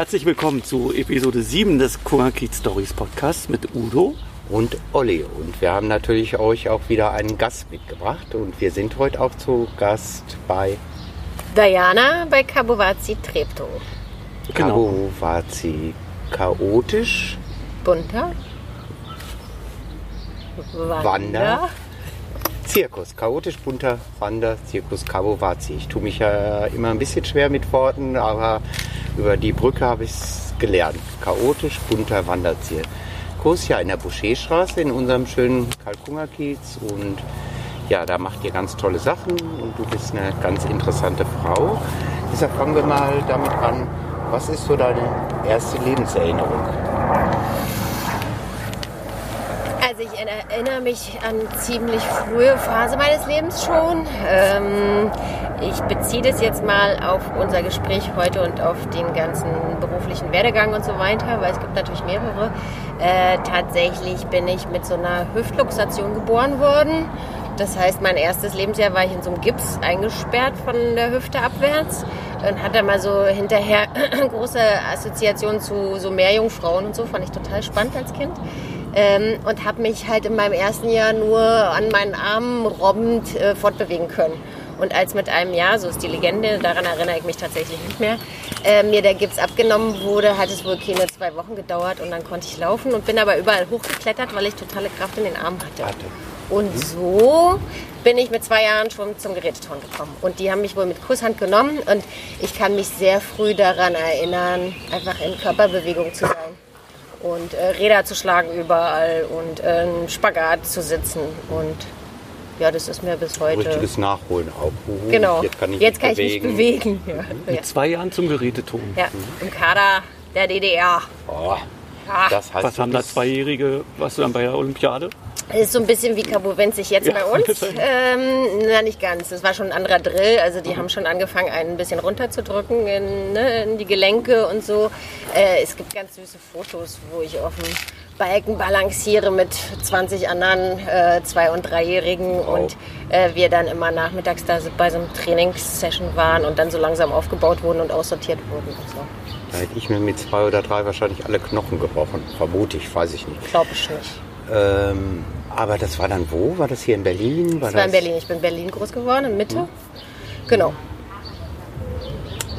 Herzlich willkommen zu Episode 7 des Kurakit Stories Podcasts mit Udo und Olli. Und wir haben natürlich euch auch wieder einen Gast mitgebracht. Und wir sind heute auch zu Gast bei Diana bei Kabowazi Treptow. Genau. Kabowazi chaotisch. Bunter. Wander. Wander. Zirkus, chaotisch bunter Wander, Zirkus Kabowazi. Ich tue mich ja immer ein bisschen schwer mit Worten, aber über die Brücke habe ich es gelernt. Chaotisch bunter Wanderzirkus, ja in der Boucherstraße in unserem schönen Kalkungerkiez und ja, da macht ihr ganz tolle Sachen und du bist eine ganz interessante Frau. Deshalb fangen wir mal damit an. Was ist so deine erste Lebenserinnerung? Also ich erinnere mich an ziemlich frühe Phase meines Lebens schon. Ähm, ich beziehe das jetzt mal auf unser Gespräch heute und auf den ganzen beruflichen Werdegang und so weiter, weil es gibt natürlich mehrere. Äh, tatsächlich bin ich mit so einer Hüftluxation geboren worden. Das heißt, mein erstes Lebensjahr war ich in so einem Gips eingesperrt von der Hüfte abwärts und hatte mal so hinterher große Assoziationen zu so Meerjungfrauen und so. Fand ich total spannend als Kind. Ähm, und habe mich halt in meinem ersten Jahr nur an meinen Armen robbend äh, fortbewegen können. Und als mit einem Jahr, so ist die Legende, daran erinnere ich mich tatsächlich nicht mehr, äh, mir der Gips abgenommen wurde, hat es wohl keine zwei Wochen gedauert und dann konnte ich laufen und bin aber überall hochgeklettert, weil ich totale Kraft in den Armen hatte. hatte. Und so bin ich mit zwei Jahren schon zum Geräteton gekommen. Und die haben mich wohl mit Kusshand genommen und ich kann mich sehr früh daran erinnern, einfach in Körperbewegung zu sein. Und äh, Räder zu schlagen überall und äh, einen Spagat zu sitzen. Und ja, das ist mir bis heute. Richtiges Nachholen auch. Uh, genau. Jetzt kann ich, Jetzt kann mich, ich mich bewegen. Ja. Mit zwei Jahren zum Geräteton. Ja, im Kader der DDR. Oh, ja. das heißt, was haben da Zweijährige, was du dann bei der Olympiade? Ist so ein bisschen wie sich jetzt ja. bei uns. Ähm, na, nicht ganz. Das war schon ein anderer Drill. Also die mhm. haben schon angefangen, einen ein bisschen runterzudrücken in, ne, in die Gelenke und so. Äh, es gibt ganz süße Fotos, wo ich auf dem Balken balanciere mit 20 anderen äh, Zwei- und Dreijährigen wow. und äh, wir dann immer nachmittags da bei so einem Trainingssession waren und dann so langsam aufgebaut wurden und aussortiert wurden und so. Da hätte ich mir mit zwei oder drei wahrscheinlich alle Knochen gebrochen. Vermute ich, weiß ich nicht. Glaube ich nicht. Ähm, aber das war dann wo? War das hier in Berlin? War das war in Berlin. Ich bin in Berlin groß geworden, in Mitte. Hm. Genau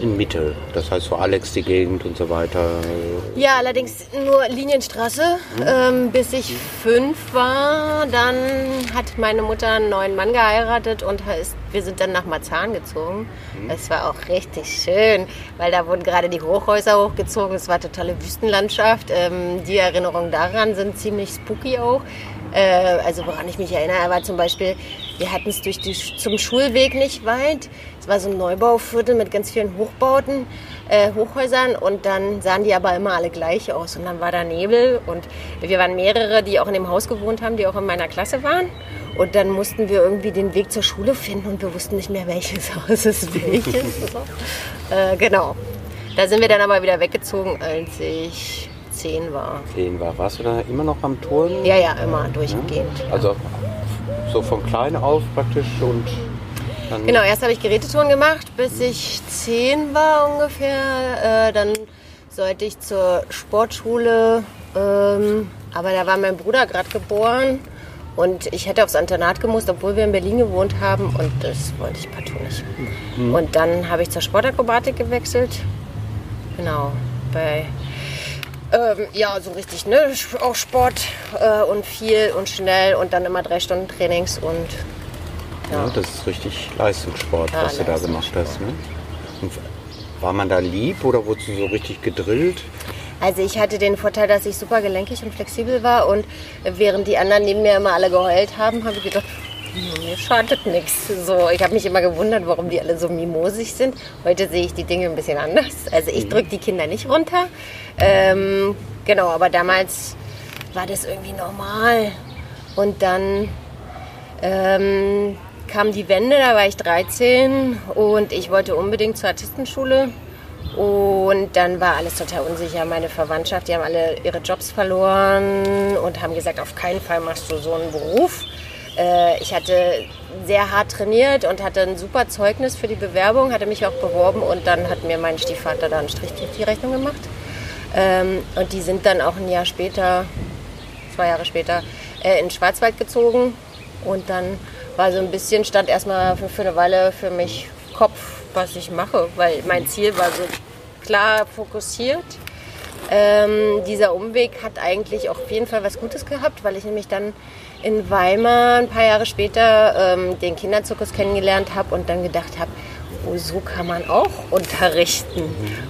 in Mitte. Das heißt so Alex die Gegend und so weiter. Ja, allerdings nur Linienstraße, mhm. ähm, bis ich fünf war. Dann hat meine Mutter einen neuen Mann geheiratet und ist, wir sind dann nach Marzahn gezogen. Mhm. Das war auch richtig schön, weil da wurden gerade die Hochhäuser hochgezogen. Es war totale Wüstenlandschaft. Ähm, die Erinnerungen daran sind ziemlich spooky auch. Äh, also woran ich mich erinnere, war zum Beispiel, wir hatten es durch die, zum Schulweg nicht weit. Es war so ein Neubauviertel mit ganz vielen Hochbauten, äh, Hochhäusern und dann sahen die aber immer alle gleich aus. Und dann war da Nebel und wir waren mehrere, die auch in dem Haus gewohnt haben, die auch in meiner Klasse waren. Und dann mussten wir irgendwie den Weg zur Schule finden und wir wussten nicht mehr, welches Haus ist welches. äh, genau. Da sind wir dann aber wieder weggezogen, als ich zehn war. Zehn war. Warst du da immer noch am Touren? Ja, ja, immer durchgehend. Ja? Also so von klein auf praktisch und dann Genau, erst habe ich Gerätetouren gemacht, bis mhm. ich zehn war ungefähr. Äh, dann sollte ich zur Sportschule, ähm, aber da war mein Bruder gerade geboren und ich hätte aufs Internat gemusst, obwohl wir in Berlin gewohnt haben und das wollte ich partout nicht. Mhm. Und dann habe ich zur Sportakrobatik gewechselt. Genau, bei ähm, ja, so richtig, ne? Auch Sport äh, und viel und schnell und dann immer drei Stunden Trainings und. Ja, ja das ist richtig Leistungssport, ja, was du da gemacht hast. Ne? Und war man da lieb oder wurdest du so richtig gedrillt? Also ich hatte den Vorteil, dass ich super gelenkig und flexibel war und während die anderen neben mir immer alle geheult haben, habe ich gedacht, mir schadet nichts. So, ich habe mich immer gewundert, warum die alle so mimosig sind. Heute sehe ich die Dinge ein bisschen anders. Also ich mhm. drücke die Kinder nicht runter. Ähm, genau, aber damals war das irgendwie normal. Und dann ähm, kam die Wende, da war ich 13 und ich wollte unbedingt zur Artistenschule. Und dann war alles total unsicher. Meine Verwandtschaft, die haben alle ihre Jobs verloren und haben gesagt, auf keinen Fall machst du so einen Beruf. Äh, ich hatte sehr hart trainiert und hatte ein super Zeugnis für die Bewerbung, hatte mich auch beworben und dann hat mir mein Stiefvater da einen Strich durch die Rechnung gemacht. Ähm, und die sind dann auch ein Jahr später, zwei Jahre später, äh, in den Schwarzwald gezogen. Und dann war so ein bisschen, stand erstmal für, für eine Weile für mich Kopf, was ich mache, weil mein Ziel war so klar fokussiert. Ähm, dieser Umweg hat eigentlich auch auf jeden Fall was Gutes gehabt, weil ich nämlich dann in Weimar ein paar Jahre später ähm, den Kinderzirkus kennengelernt habe und dann gedacht habe, oh, so kann man auch unterrichten.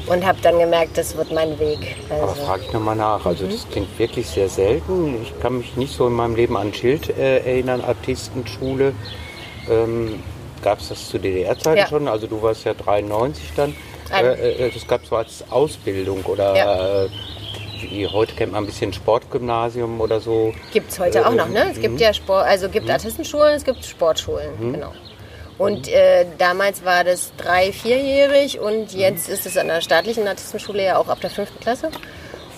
Und habe dann gemerkt, das wird mein Weg. Aber Also, frage ich nochmal nach. Also das klingt wirklich sehr selten. Ich kann mich nicht so in meinem Leben an Schild äh, erinnern, Artistenschule. Ähm, Gab es das zu DDR-Zeiten Ja. schon? Also du warst ja 93 dann. Ein- Äh, äh, das gab es so als Ausbildung oder Ja. Äh, heute kennt man ein bisschen Sportgymnasium oder so. Gibt es heute auch noch, ne? Es gibt ja Sport, also gibt Artistenschulen, es gibt Sportschulen, genau. Und äh, damals war das drei-, vierjährig und jetzt ist es an der staatlichen Artistenschule ja auch ab der fünften Klasse.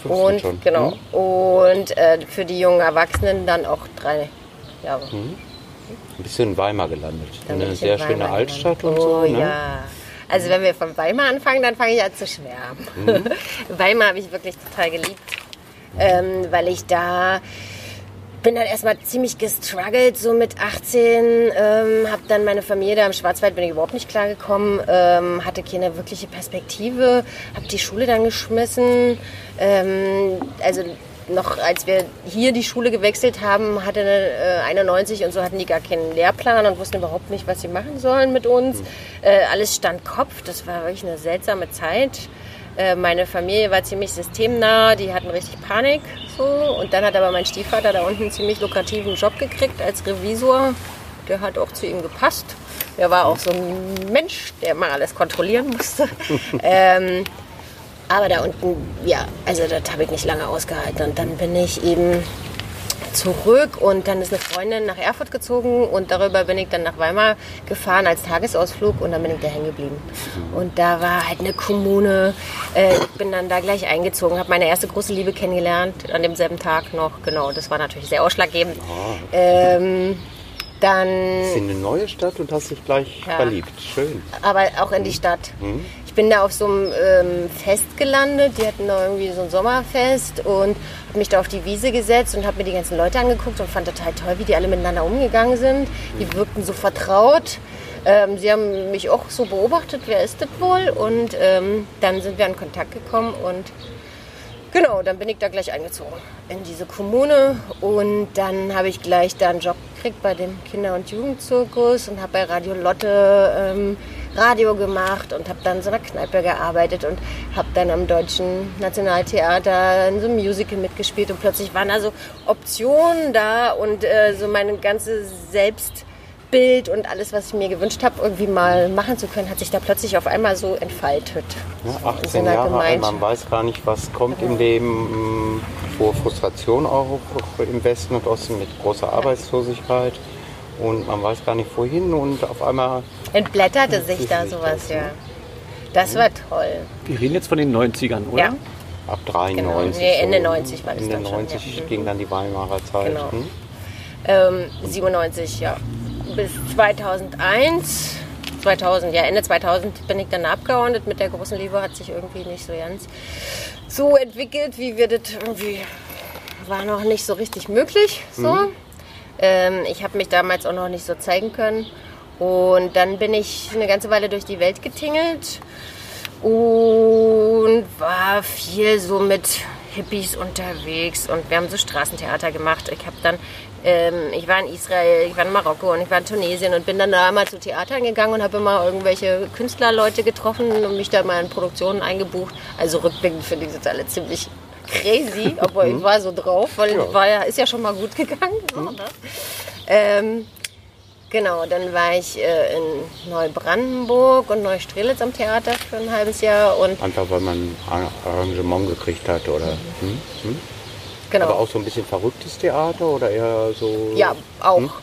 Fünften Und schon, genau. Und äh, für die jungen Erwachsenen dann auch drei Jahre. Ein bisschen in Weimar gelandet. Eine sehr schöne Altstadt gelandet. und oh, so. Ne? ja. Also wenn wir von Weimar anfangen, dann fange ich an zu schwärmen. Mhm. Weimar habe ich wirklich total geliebt, ähm, weil ich da bin dann erstmal ziemlich gestruggelt, so mit 18, ähm, habe dann meine Familie da im Schwarzwald, bin ich überhaupt nicht klargekommen, ähm, hatte keine wirkliche Perspektive, habe die Schule dann geschmissen, ähm, also noch als wir hier die Schule gewechselt haben, hatte äh, 91 und so hatten die gar keinen Lehrplan und wussten überhaupt nicht, was sie machen sollen mit uns. Äh, alles stand Kopf, das war wirklich eine seltsame Zeit. Äh, meine Familie war ziemlich systemnah, die hatten richtig Panik. So. Und dann hat aber mein Stiefvater da unten einen ziemlich lukrativen Job gekriegt als Revisor. Der hat auch zu ihm gepasst. Der war auch so ein Mensch, der mal alles kontrollieren musste. ähm, aber da unten, ja, also das habe ich nicht lange ausgehalten. Und dann bin ich eben zurück und dann ist eine Freundin nach Erfurt gezogen und darüber bin ich dann nach Weimar gefahren als Tagesausflug und dann bin ich da hängen geblieben. Und da war halt eine Kommune. Äh, ich bin dann da gleich eingezogen, habe meine erste große Liebe kennengelernt an demselben Tag noch. Genau, das war natürlich sehr ausschlaggebend. Ähm, dann Bist in eine neue Stadt und hast dich gleich Ja. verliebt. Schön. aber auch in die Stadt. Ich bin da auf so einem ähm, Fest gelandet. Die hatten da irgendwie so ein Sommerfest und habe mich da auf die Wiese gesetzt und habe mir die ganzen Leute angeguckt und fand total toll, wie die alle miteinander umgegangen sind. Die wirkten so vertraut. Ähm, sie haben mich auch so beobachtet, wer ist das wohl? Und ähm, dann sind wir in Kontakt gekommen und Genau, dann bin ich da gleich eingezogen in diese Kommune und dann habe ich gleich da einen Job gekriegt bei dem Kinder- und Jugendzirkus und habe bei Radio Lotte ähm, Radio gemacht und habe dann in so einer Kneipe gearbeitet und habe dann am Deutschen Nationaltheater in so einem Musical mitgespielt und plötzlich waren da so Optionen da und äh, so meine ganze Selbstbild und alles, was ich mir gewünscht habe, irgendwie mal machen zu können, hat sich da plötzlich auf einmal so entfaltet. Ja, In so 18 einer Jahre alt, Gemeinschaft. man weiß gar nicht, was kommt im Leben. Vor Frustration auch im Westen und Osten mit großer Arbeitslosigkeit. Und man weiß gar nicht wohin und auf einmal Entblätterte sich da sich sowas, das, ja. ne? Das war toll. Wir reden jetzt von den 90ern, oder? Ja, ab 93. Genau. Nee, Ende so. 90 war das Ende dann schon, 90 ja. ging dann die Weimarer Zeit. Genau. hm? ähm, 97, ja. Bis 2001, 2000, ja, Ende 2000 bin ich dann abgeordnet. Mit der großen Liebe hat sich irgendwie nicht so ganz so entwickelt, wie wir das irgendwie, war noch nicht so richtig möglich. So. Ähm, ich habe mich damals auch noch nicht so zeigen können. Und dann bin ich eine ganze Weile durch die Welt getingelt und war viel so mit Hippies unterwegs und wir haben so Straßentheater gemacht. Ich habe dann, ähm, ich war in Israel, ich war in Marokko und ich war in Tunesien und bin dann da mal zu Theatern gegangen und habe immer irgendwelche Künstlerleute getroffen und mich da mal in Produktionen eingebucht. Also rückblickend finde ich das alle ziemlich crazy, obwohl ich war so drauf, weil war ja, ist ja schon mal gut gegangen. So, ne? ähm, Genau, dann war ich äh, in Neubrandenburg und Neustrelitz am Theater für ein halbes Jahr und Einfach weil man ein Arrangement gekriegt hat oder. Hm? Hm? genau. Aber auch so ein bisschen verrücktes Theater oder eher so. Ja, auch.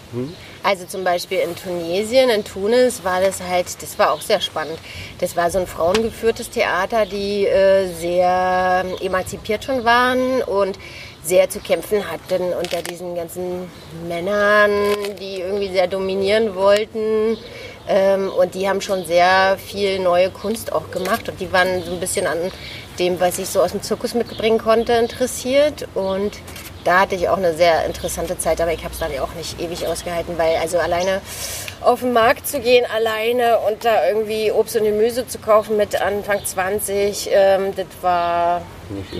Also zum Beispiel in Tunesien, in Tunis war das halt, das war auch sehr spannend. Das war so ein frauengeführtes Theater, die äh, sehr emanzipiert schon waren und sehr zu kämpfen hatten unter diesen ganzen Männern, die irgendwie sehr dominieren wollten. Ähm, und die haben schon sehr viel neue Kunst auch gemacht. Und die waren so ein bisschen an dem, was ich so aus dem Zirkus mitbringen konnte, interessiert. Und da hatte ich auch eine sehr interessante Zeit, aber ich habe es dann auch nicht ewig ausgehalten, weil also alleine auf den Markt zu gehen, alleine und da irgendwie Obst und Gemüse zu kaufen mit Anfang 20, ähm, das war,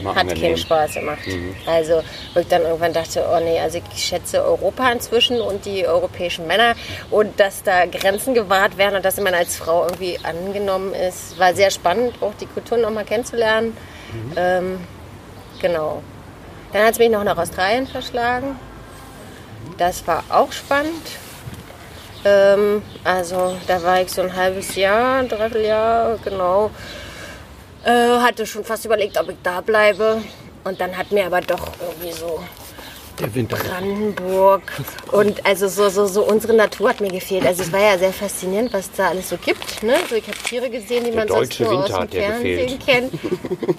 hat angenehm. keinen Spaß gemacht. Also, wo ich dann irgendwann dachte, oh nee, also ich schätze Europa inzwischen und die europäischen Männer und dass da Grenzen gewahrt werden und dass man als Frau irgendwie angenommen ist, war sehr spannend, auch die Kulturen nochmal kennenzulernen. Ähm, genau. Dann hat es mich noch nach Australien verschlagen. Das war auch spannend. Ähm, also da war ich so ein halbes Jahr, ein Dreivierteljahr, genau. Äh, hatte schon fast überlegt, ob ich da bleibe. Und dann hat mir aber doch irgendwie so Der Winter. Brandenburg und also so, so, so unsere Natur hat mir gefehlt. Also es war ja sehr faszinierend, was da alles so gibt. Ne? So, ich habe Tiere gesehen, die man sonst nur Winter aus dem Fernsehen kennt.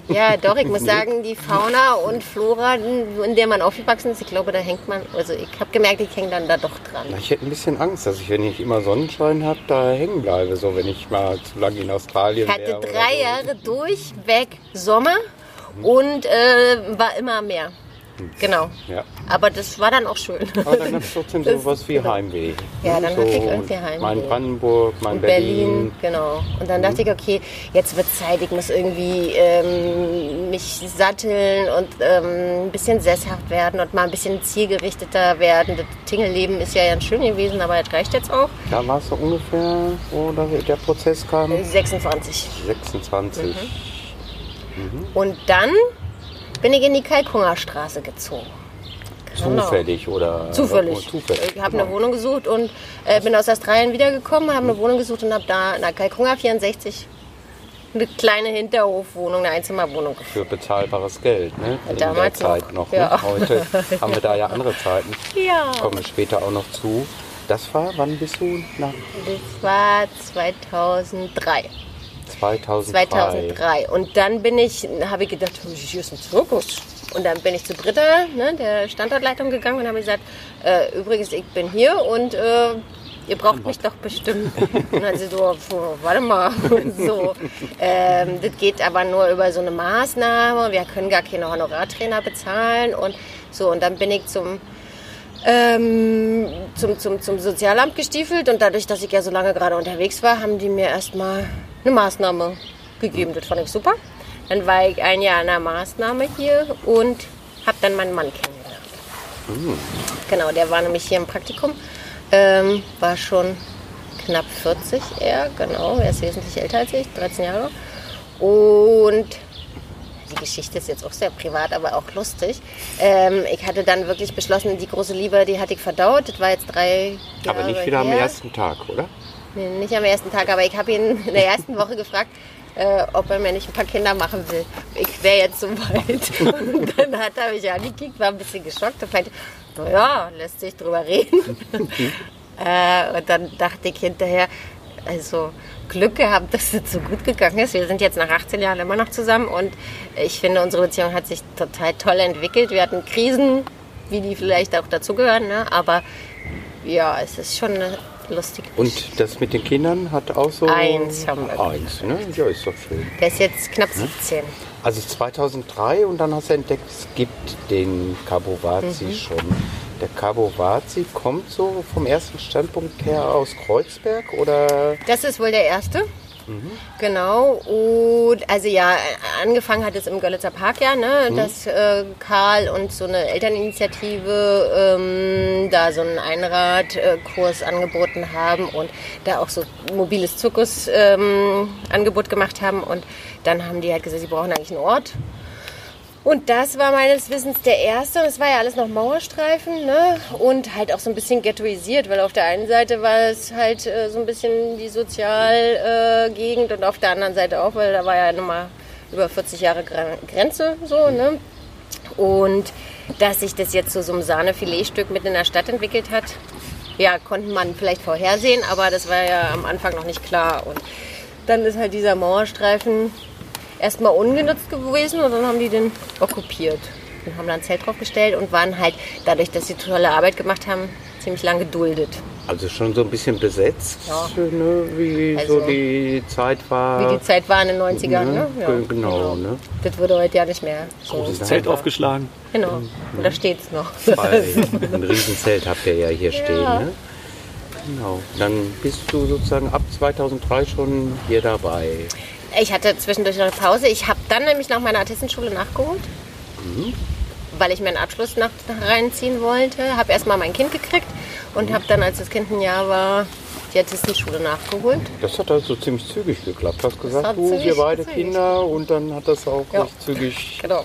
Ja, doch, ich muss sagen, die Fauna und Flora, in der man aufgewachsen ist, ich glaube, da hängt man, also ich habe gemerkt, ich hänge dann da doch dran. Na, Ich hätte ein bisschen Angst, dass ich, wenn ich immer Sonnenschein habe, da hängen bleibe. So, wenn ich mal zu lange in Australien Ich hatte drei so. Jahre durchweg Sommer und äh, war immer mehr. Genau. Ja. Aber das war dann auch schön. Aber dann gab es trotzdem sowas wie Heimweh. Ja, dann so, hatte ich irgendwie Heimweh. Mein Brandenburg, mein Berlin. Berlin, genau. Und dann dachte ich, okay, jetzt wird Zeit, ich muss irgendwie ähm, mich satteln und ähm, ein bisschen sesshaft werden und mal ein bisschen zielgerichteter werden. Das Tingelleben ist ja ganz schön gewesen, aber das reicht jetzt auch. Da war es so ungefähr, wo der Prozess kam. 26. 26. Mhm. Und dann bin ich in die Kalkungerstraße gezogen. Genau. Zufällig oder? Zufällig. Zufällig. Ich habe eine Wohnung gesucht und äh, bin aus Australien wiedergekommen, habe eine Wohnung gesucht und habe da in der Kalkunga 64 eine kleine Hinterhofwohnung, eine Einzimmerwohnung gefunden. Für bezahlbares Geld, ne? In Damals der Zeit noch, noch. ja. Ne? Heute haben wir da ja andere Zeiten. Ja. Kommen wir später auch noch zu. Das war, wann bist du? Nach Das war 2003. 2003. 2003. Und dann bin ich, habe ich gedacht, hier ist ein Zirkus. Und dann bin ich zu Britta, ne, der Standortleitung, gegangen und habe gesagt, äh, übrigens, ich bin hier und äh, ihr braucht mich doch bestimmt. Und dann sie so, "Oh, warte mal, so, ähm, das geht aber nur über so eine Maßnahme. Wir können gar keine Honorartrainer bezahlen und so. Und dann bin ich zum ähm, zum, zum, zum Sozialamt gestiefelt und dadurch, dass ich ja so lange gerade unterwegs war, haben die mir erstmal eine Maßnahme gegeben. Das fand ich super. Dann war ich ein Jahr in einer Maßnahme hier und habe dann meinen Mann kennengelernt. Genau, der war nämlich hier im Praktikum, ähm, war schon knapp 40 er, genau, er ist wesentlich älter als ich, 13 Jahre. Und die Geschichte ist jetzt auch sehr privat, aber auch lustig. Ähm, ich hatte dann wirklich beschlossen, die große Liebe, die hatte ich verdaut. Das war jetzt drei Jahre Aber nicht wieder am her. ersten Tag, oder? Nee, nicht am ersten Tag, aber ich habe ihn in der ersten Woche gefragt, äh, ob er mir nicht ein paar Kinder machen will. Ich wäre jetzt so weit. Und dann hat er mich angekickt, war ein bisschen geschockt und meinte, naja, lässt sich drüber reden. äh, und dann dachte ich hinterher, also Glück gehabt, dass es so gut gegangen ist. Wir sind jetzt nach 18 Jahren immer noch zusammen und ich finde, unsere Beziehung hat sich total toll entwickelt. Wir hatten Krisen, wie die vielleicht auch dazugehören, ne? aber ja, es ist schon eine lustige Und das mit den Kindern hat auch so. Eins haben wir. Eins, ne? Ja, ist doch schön. Der ist jetzt knapp 17. Also 2003 und dann hast du entdeckt, es gibt den Cabo Vazi Mhm. schon. Der Cabo Vazi kommt so vom ersten Standpunkt her aus Kreuzberg oder? Das ist wohl der erste. Genau. Und also ja, angefangen hat es im Görlitzer Park ja, ne, dass äh, Karl und so eine Elterninitiative ähm, da so einen Einradkurs angeboten haben und da auch so mobiles Zirkus ähm, gemacht haben. Und dann haben die halt gesagt, sie brauchen eigentlich einen Ort. Und das war meines Wissens der erste. Und es war ja alles noch Mauerstreifen, ne? Und halt auch so ein bisschen ghettoisiert, weil auf der einen Seite war es halt äh, so ein bisschen die Sozialgegend äh, und auf der anderen Seite auch, weil da war ja nochmal über 40 Jahre Gren- Grenze so, ne? Und dass sich das jetzt zu so einem Sahnefiletstück mitten in der Stadt entwickelt hat, ja, konnte man vielleicht vorhersehen, aber das war ja am Anfang noch nicht klar. Und dann ist halt dieser Mauerstreifen erstmal ungenutzt gewesen und dann haben die den okkupiert und haben da ein Zelt draufgestellt und waren halt dadurch, dass sie tolle Arbeit gemacht haben, ziemlich lang geduldet. Also schon so ein bisschen besetzt, Ja. ne, wie Also, so die Zeit war. Wie die Zeit war in den 90ern, ne? Ge- genau, ne? Das würde heute ja nicht mehr so. Das Zelt aufgeschlagen. Genau. Und da steht's noch. Ein Riesenzelt habt ihr ja hier stehen, ne? Genau. Dann bist du sozusagen ab 2003 schon hier dabei. Ich hatte zwischendurch noch eine Pause. Ich habe dann nämlich nach meiner Artistenschule nachgeholt, weil ich mir einen Abschluss nach, reinziehen wollte. Habe erstmal mein Kind gekriegt und habe dann, als das Kind ein Jahr war, die Artistenschule nachgeholt. Das hat also ziemlich zügig geklappt. Du hast gesagt, du, wir beide zügig. Kinder und dann hat das auch Ja. recht zügig Genau.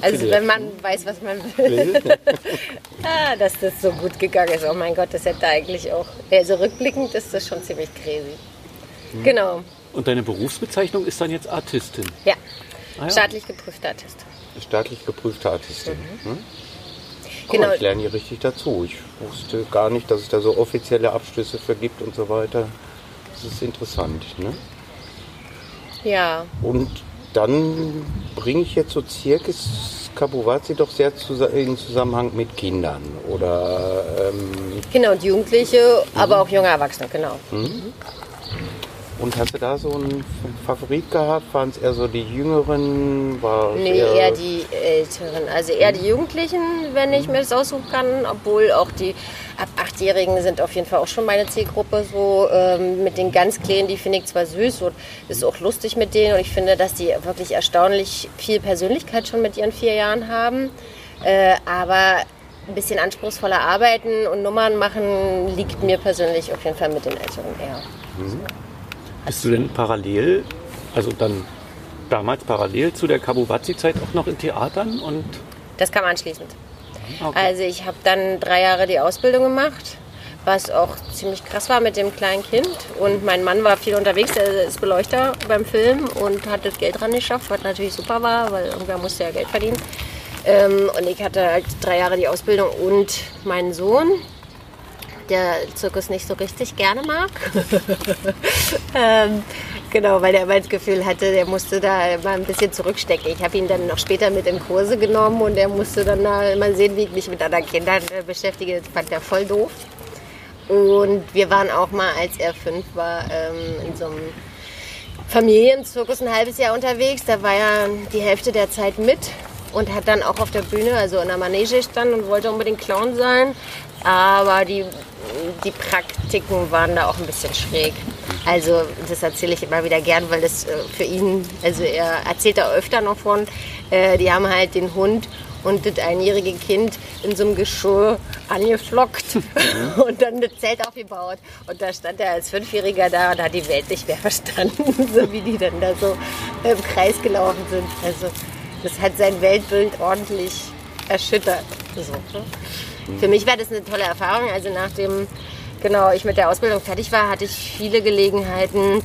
Also wenn man weiß, was man will, ah, dass das so gut gegangen ist. Oh mein Gott, das hätte eigentlich auch. Also rückblickend ist das schon ziemlich crazy. Genau. Und deine Berufsbezeichnung ist dann jetzt Artistin. Ja. Ah ja. Staatlich geprüfter Artist. Staatlich geprüfte Artistin. Mhm. Ne? Guck Genau. ich lerne hier richtig dazu. Ich wusste gar nicht, dass es da so offizielle Abschlüsse für gibt und so weiter. Das ist interessant. Ne? Ja. Und dann bringe ich jetzt so Zirkus Kabuwazi doch sehr in Zusammenhang mit Kindern. Oder ähm, Genau, und Jugendliche, aber auch junge Erwachsene, genau. Und hast du da so einen Favorit gehabt? Waren es eher so die Jüngeren? War Nee, eher die Älteren. Also eher die Jugendlichen, wenn ich mir das aussuchen kann. Obwohl auch die ab Achtjährigen sind auf jeden Fall auch schon meine Zielgruppe. So ähm, mit den ganz Kleinen, die finde ich zwar süß und ist auch lustig mit denen. Und ich finde, dass die wirklich erstaunlich viel Persönlichkeit schon mit ihren vier Jahren haben. Äh, aber ein bisschen anspruchsvoller arbeiten und Nummern machen liegt mir persönlich auf jeden Fall mit den Älteren eher. Bist du denn parallel, also dann damals parallel zu der Kabuwazi-Zeit auch noch in Theatern? Und Das kam anschließend. okay. Also ich habe dann drei Jahre die Ausbildung gemacht, was auch ziemlich krass war mit dem kleinen Kind. Und mein Mann war viel unterwegs, er ist Beleuchter beim Film und hat das Geld dran geschafft, was natürlich super war, weil irgendwer musste ja Geld verdienen. Ähm, und ich hatte halt drei Jahre die Ausbildung und meinen Sohn, der Zirkus nicht so richtig gerne mag. ähm, genau, weil er immer das Gefühl hatte, der musste da mal ein bisschen zurückstecken. Ich habe ihn dann noch später mit in Kurse genommen und er musste dann da mal sehen, wie ich mich mit anderen Kindern äh, beschäftige. Das fand er voll doof. Und wir waren auch mal, als er fünf war, ähm, in so einem Familienzirkus ein halbes Jahr unterwegs. Da war er die Hälfte der Zeit mit und hat dann auch auf der Bühne, also in der Manege gestanden und wollte unbedingt Clown sein. Aber die, die Praktiken waren da auch ein bisschen schräg. Also das erzähle ich immer wieder gern, weil das äh, für ihn, also er erzählt da öfter noch von, äh, die haben halt den Hund und das einjährige Kind in so einem Geschirr angeflockt und dann das Zelt aufgebaut. Und da stand er als Fünfjähriger da und hat die Welt nicht mehr verstanden, so wie die dann da so im Kreis gelaufen sind. Also das hat sein Weltbild ordentlich erschüttert. So? Für mich war das eine tolle Erfahrung. Also nachdem genau ich mit der Ausbildung fertig war, hatte ich viele Gelegenheiten,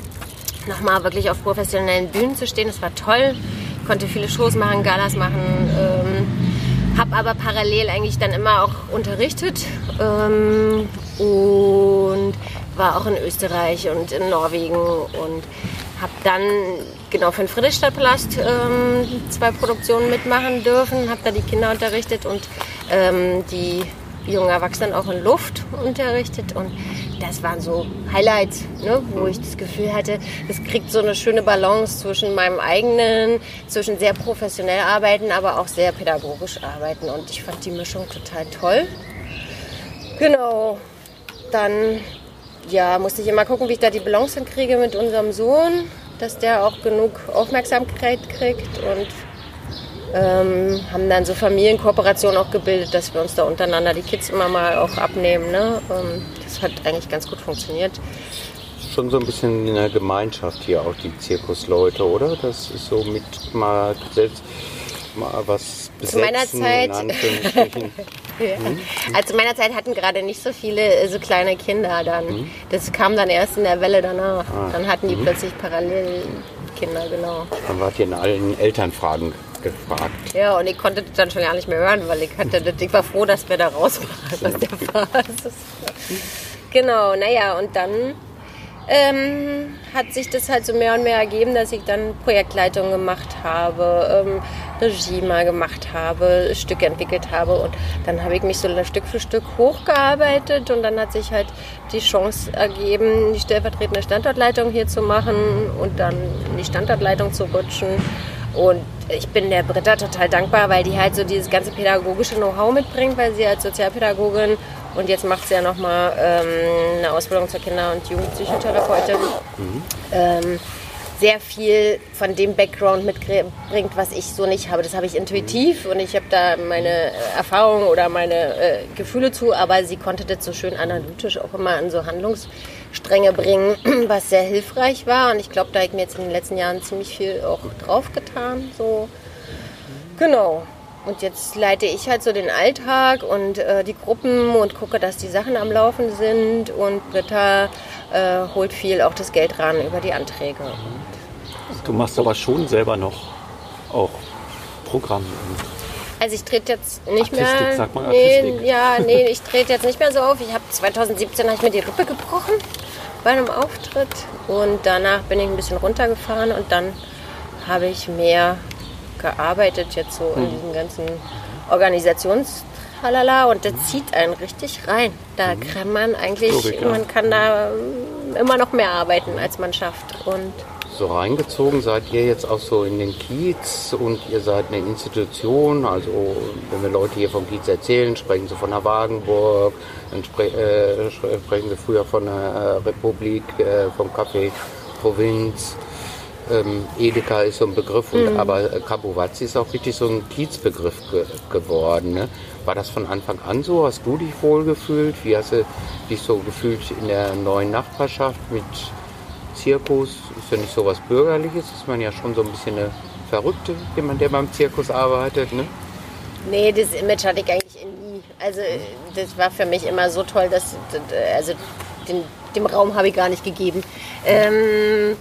nochmal wirklich auf professionellen Bühnen zu stehen. Das war toll. Ich konnte viele Shows machen, Galas machen. Ähm, habe aber parallel eigentlich dann immer auch unterrichtet ähm, und war auch in Österreich und in Norwegen und habe dann genau für den Friedrichstadtpalast ähm, zwei Produktionen mitmachen dürfen, habe da die Kinder unterrichtet und ähm, die jungen Erwachsenen auch in Luft unterrichtet. Und das waren so Highlights, ne, wo ich das Gefühl hatte, es kriegt so eine schöne Balance zwischen meinem eigenen, zwischen sehr professionell arbeiten, aber auch sehr pädagogisch arbeiten. Und ich fand die Mischung total toll. Genau, dann ja, musste ich immer gucken, wie ich da die Balance hinkriege mit unserem Sohn, dass der auch genug Aufmerksamkeit kriegt und ähm, haben dann so Familienkooperationen auch gebildet, dass wir uns da untereinander die Kids immer mal auch abnehmen. Ne? Ähm, das hat eigentlich ganz gut funktioniert. schon so ein bisschen in der Gemeinschaft hier auch die Zirkusleute, oder? Das ist so mit mal selbst mal was besetzen, Zu meiner Zeit- in Anführungsstrichen. Also zu meiner Zeit hatten gerade nicht so viele äh, so kleine Kinder dann. Das kam dann erst in der Welle danach. Dann hatten die plötzlich parallel Kinder, genau. Dann wart ihr in allen Elternfragen gefragt. Ja, und ich konnte das dann schon gar nicht mehr hören, weil ich hatte das, ich war froh, dass wir da raus waren aus der Phase. Genau, naja, und dann ähm, hat sich das halt so mehr und mehr ergeben, dass ich dann Projektleitung gemacht habe, ähm, Regie mal gemacht habe, Stücke entwickelt habe und dann habe ich mich so Stück für Stück hochgearbeitet und dann hat sich halt die Chance ergeben, die stellvertretende Standortleitung hier zu machen und dann in die Standortleitung zu rutschen. Und ich bin der Britta total dankbar, weil die halt so dieses ganze pädagogische Know-how mitbringt, weil sie als Sozialpädagogin und jetzt macht sie ja nochmal ähm, eine Ausbildung zur Kinder- und Jugendpsychotherapeutin. Mhm. Ähm, sehr viel von dem Background mitbringt, was ich so nicht habe. Das habe ich intuitiv und ich habe da meine Erfahrungen oder meine äh, Gefühle zu, aber sie konnte das so schön analytisch auch immer an so Handlungsstränge bringen, was sehr hilfreich war. Und ich glaube, da habe ich mir jetzt in den letzten Jahren ziemlich viel auch drauf getan. So. Genau. Und jetzt leite ich halt so den Alltag und äh, die Gruppen und gucke, dass die Sachen am Laufen sind. Und Britta äh, holt viel auch das Geld ran über die Anträge. Du machst aber schon selber noch auch Programm. Also ich trete jetzt nicht Artistik, mehr. Sagt man nee, ja, nee, ich trete jetzt nicht mehr so auf. Ich habe 2017 habe ich mir die Rippe gebrochen bei einem Auftritt und danach bin ich ein bisschen runtergefahren und dann habe ich mehr gearbeitet jetzt so in hm. diesem ganzen Organisationstralala und das zieht einen richtig rein. Da hm. kann man eigentlich, man kann da immer noch mehr arbeiten, als man schafft. Und so reingezogen seid ihr jetzt auch so in den Kiez und ihr seid eine Institution. Also wenn wir Leute hier vom Kiez erzählen, sprechen sie von der Wagenburg, dann spre äh, sprechen sie früher von der äh, Republik, äh, vom Café Provinz. Ähm, Edeka ist so ein Begriff, und, mhm. aber Kabowatzi ist auch richtig so ein Kiezbegriff ge geworden. Ne? War das von Anfang an so? Hast du dich wohl gefühlt? Wie hast du dich so gefühlt in der neuen Nachbarschaft mit Zirkus? Ist ja nicht so was Bürgerliches, ist man ja schon so ein bisschen eine Verrückte, jemand, der beim Zirkus arbeitet, ne? Nee, das Image hatte ich eigentlich nie. Also das war für mich immer so toll, dass also den, dem Raum habe ich gar nicht gegeben. Ähm,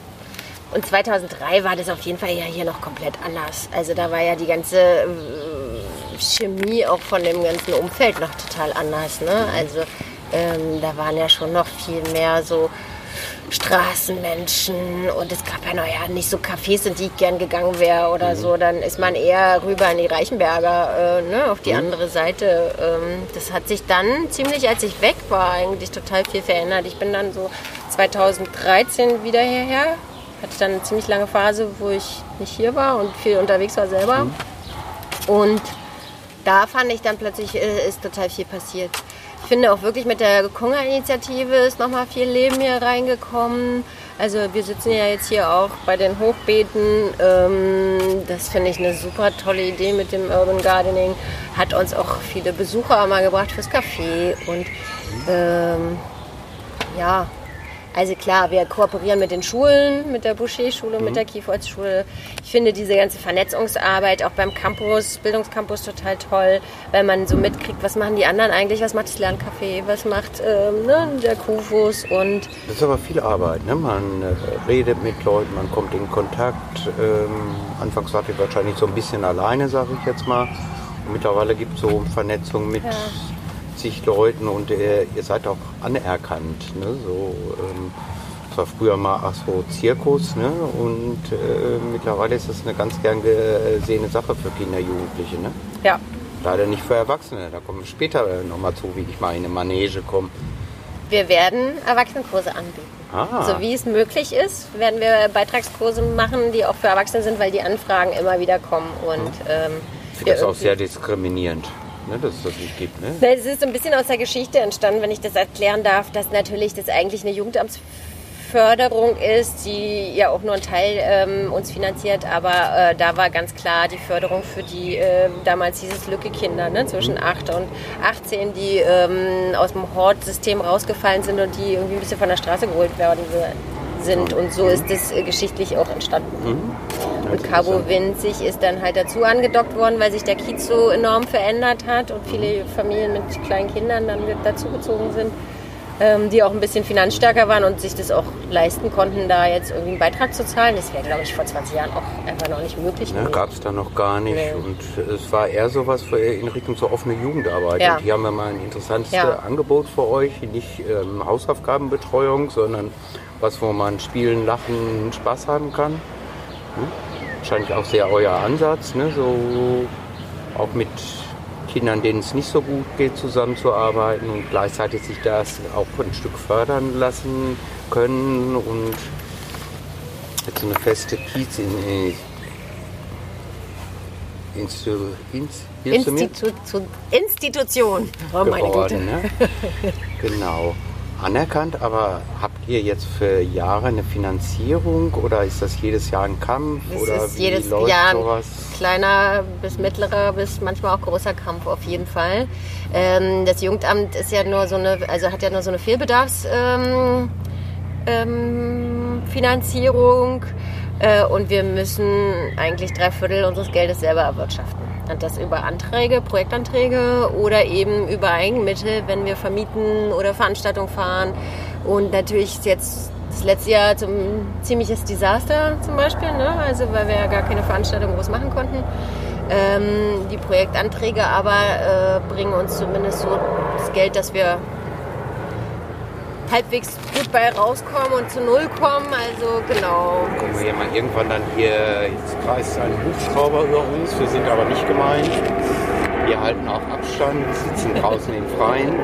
und 2003 war das auf jeden Fall ja hier noch komplett anders. Also da war ja die ganze äh, Chemie auch von dem ganzen Umfeld noch total anders. Ne? Also ähm, da waren ja schon noch viel mehr so Straßenmenschen und es gab ja noch ja nicht so Cafés, in die ich gern gegangen wäre oder mhm. so. Dann ist man eher rüber in die Reichenberger, äh, ne, auf die mhm. andere Seite. Ähm, das hat sich dann ziemlich, als ich weg war, eigentlich total viel verändert. Ich bin dann so 2013 wieder hierher hatte dann eine ziemlich lange Phase, wo ich nicht hier war und viel unterwegs war selber. Mhm. Und da fand ich dann plötzlich, äh, ist total viel passiert. Ich finde auch wirklich mit der Konga-Initiative ist nochmal viel Leben hier reingekommen. Also wir sitzen ja jetzt hier auch bei den Hochbeeten. Ähm, das finde ich eine super tolle Idee mit dem Urban Gardening. Hat uns auch viele Besucher mal gebracht fürs Café. Und ähm, ja, also klar, wir kooperieren mit den Schulen, mit der Boucher-Schule, mhm. mit der Kiefholz-Schule. Ich finde diese ganze Vernetzungsarbeit auch beim Campus, Bildungscampus total toll, weil man so mitkriegt, was machen die anderen eigentlich, was macht das Lerncafé, was macht ähm, ne, der Kufus und... Das ist aber viel Arbeit, ne? man äh, redet mit Leuten, man kommt in Kontakt. Ähm, anfangs war ich wahrscheinlich so ein bisschen alleine, sage ich jetzt mal. Und mittlerweile gibt es so Vernetzung mit... Ja 50 Leuten und äh, ihr seid auch anerkannt. Ne? So, ähm, das war früher mal ach so Zirkus ne? und äh, mittlerweile ist das eine ganz gern gesehene Sache für Kinder, Jugendliche. Ne? Ja. Leider nicht für Erwachsene, da kommen wir später nochmal zu, wie ich mal in eine Manege komme. Wir werden Erwachsenenkurse anbieten. Ah. So wie es möglich ist, werden wir Beitragskurse machen, die auch für Erwachsene sind, weil die Anfragen immer wieder kommen. Und, ähm, ich finde das auch sehr diskriminierend ne, dass es das nicht gibt. Ne? Es ist so ein bisschen aus der Geschichte entstanden, wenn ich das erklären darf, dass natürlich das eigentlich eine Jugendamtsförderung ist, die ja auch nur ein Teil ähm, uns finanziert, aber äh, da war ganz klar die Förderung für die, äh, damals dieses Lücke-Kinder, ne, zwischen 8 mhm. und 18, die ähm, aus dem Hortsystem rausgefallen sind und die irgendwie ein bisschen von der Straße geholt werden sind. Und so ist das äh, geschichtlich auch entstanden. Mhm. Und Cabo Winzig ist dann halt dazu angedockt worden, weil sich der Kiez so enorm verändert hat und viele Familien mit kleinen Kindern dann dazugezogen sind. ähm, die auch ein bisschen finanzstärker waren und sich das auch leisten konnten, da jetzt irgendwie einen Beitrag zu zahlen. Das wäre, glaube ich, vor 20 Jahren auch einfach noch nicht möglich Ja. Gab es da noch gar nicht. Nee. Und es war eher sowas für, in Richtung so offene Jugendarbeit. Ja. Und hier haben wir mal ein interessantes Ja. Angebot für euch. Nicht ähm, Hausaufgabenbetreuung, sondern was, wo man spielen, lachen, Spaß haben kann. Hm? Wahrscheinlich auch sehr euer Ansatz, ne? so auch mit Kindern, denen es nicht so gut geht, zusammenzuarbeiten und gleichzeitig sich das auch ein Stück fördern lassen können und jetzt so eine feste Kiez in, Instu, ins, hilfst du mir? Institu Institution. Oh, meine Güte. Ne? genau. Anerkannt, aber habt ihr jetzt für Jahre eine Finanzierung oder ist das jedes Jahr ein Kampf? Es oder ist wie jedes läuft Jahr ein sowas? kleiner bis mittlerer bis manchmal auch großer Kampf auf jeden Fall. Ähm, das Jugendamt ist ja nur so eine, also hat ja nur so eine Fehlbedarfsfinanzierung ähm, ähm, äh, und wir müssen eigentlich drei Viertel unseres Geldes selber erwirtschaften. Und das über Anträge, Projektanträge oder eben über Eigenmittel, wenn wir vermieten oder Veranstaltungen fahren. Und natürlich ist jetzt das letzte Jahr zum ziemliches Desaster zum Beispiel, ne? also weil wir ja gar keine Veranstaltung groß machen konnten. Ähm, die Projektanträge aber äh, bringen uns zumindest so das Geld, dass wir halbwegs gut bei rauskommen und zu Null kommen. Also genau. Kommen wir ja mal irgendwann dann hier, jetzt kreist ein Hubschrauber über uns, wir sind aber nicht gemeint. Wir halten auch Abstand, sitzen draußen im Freien,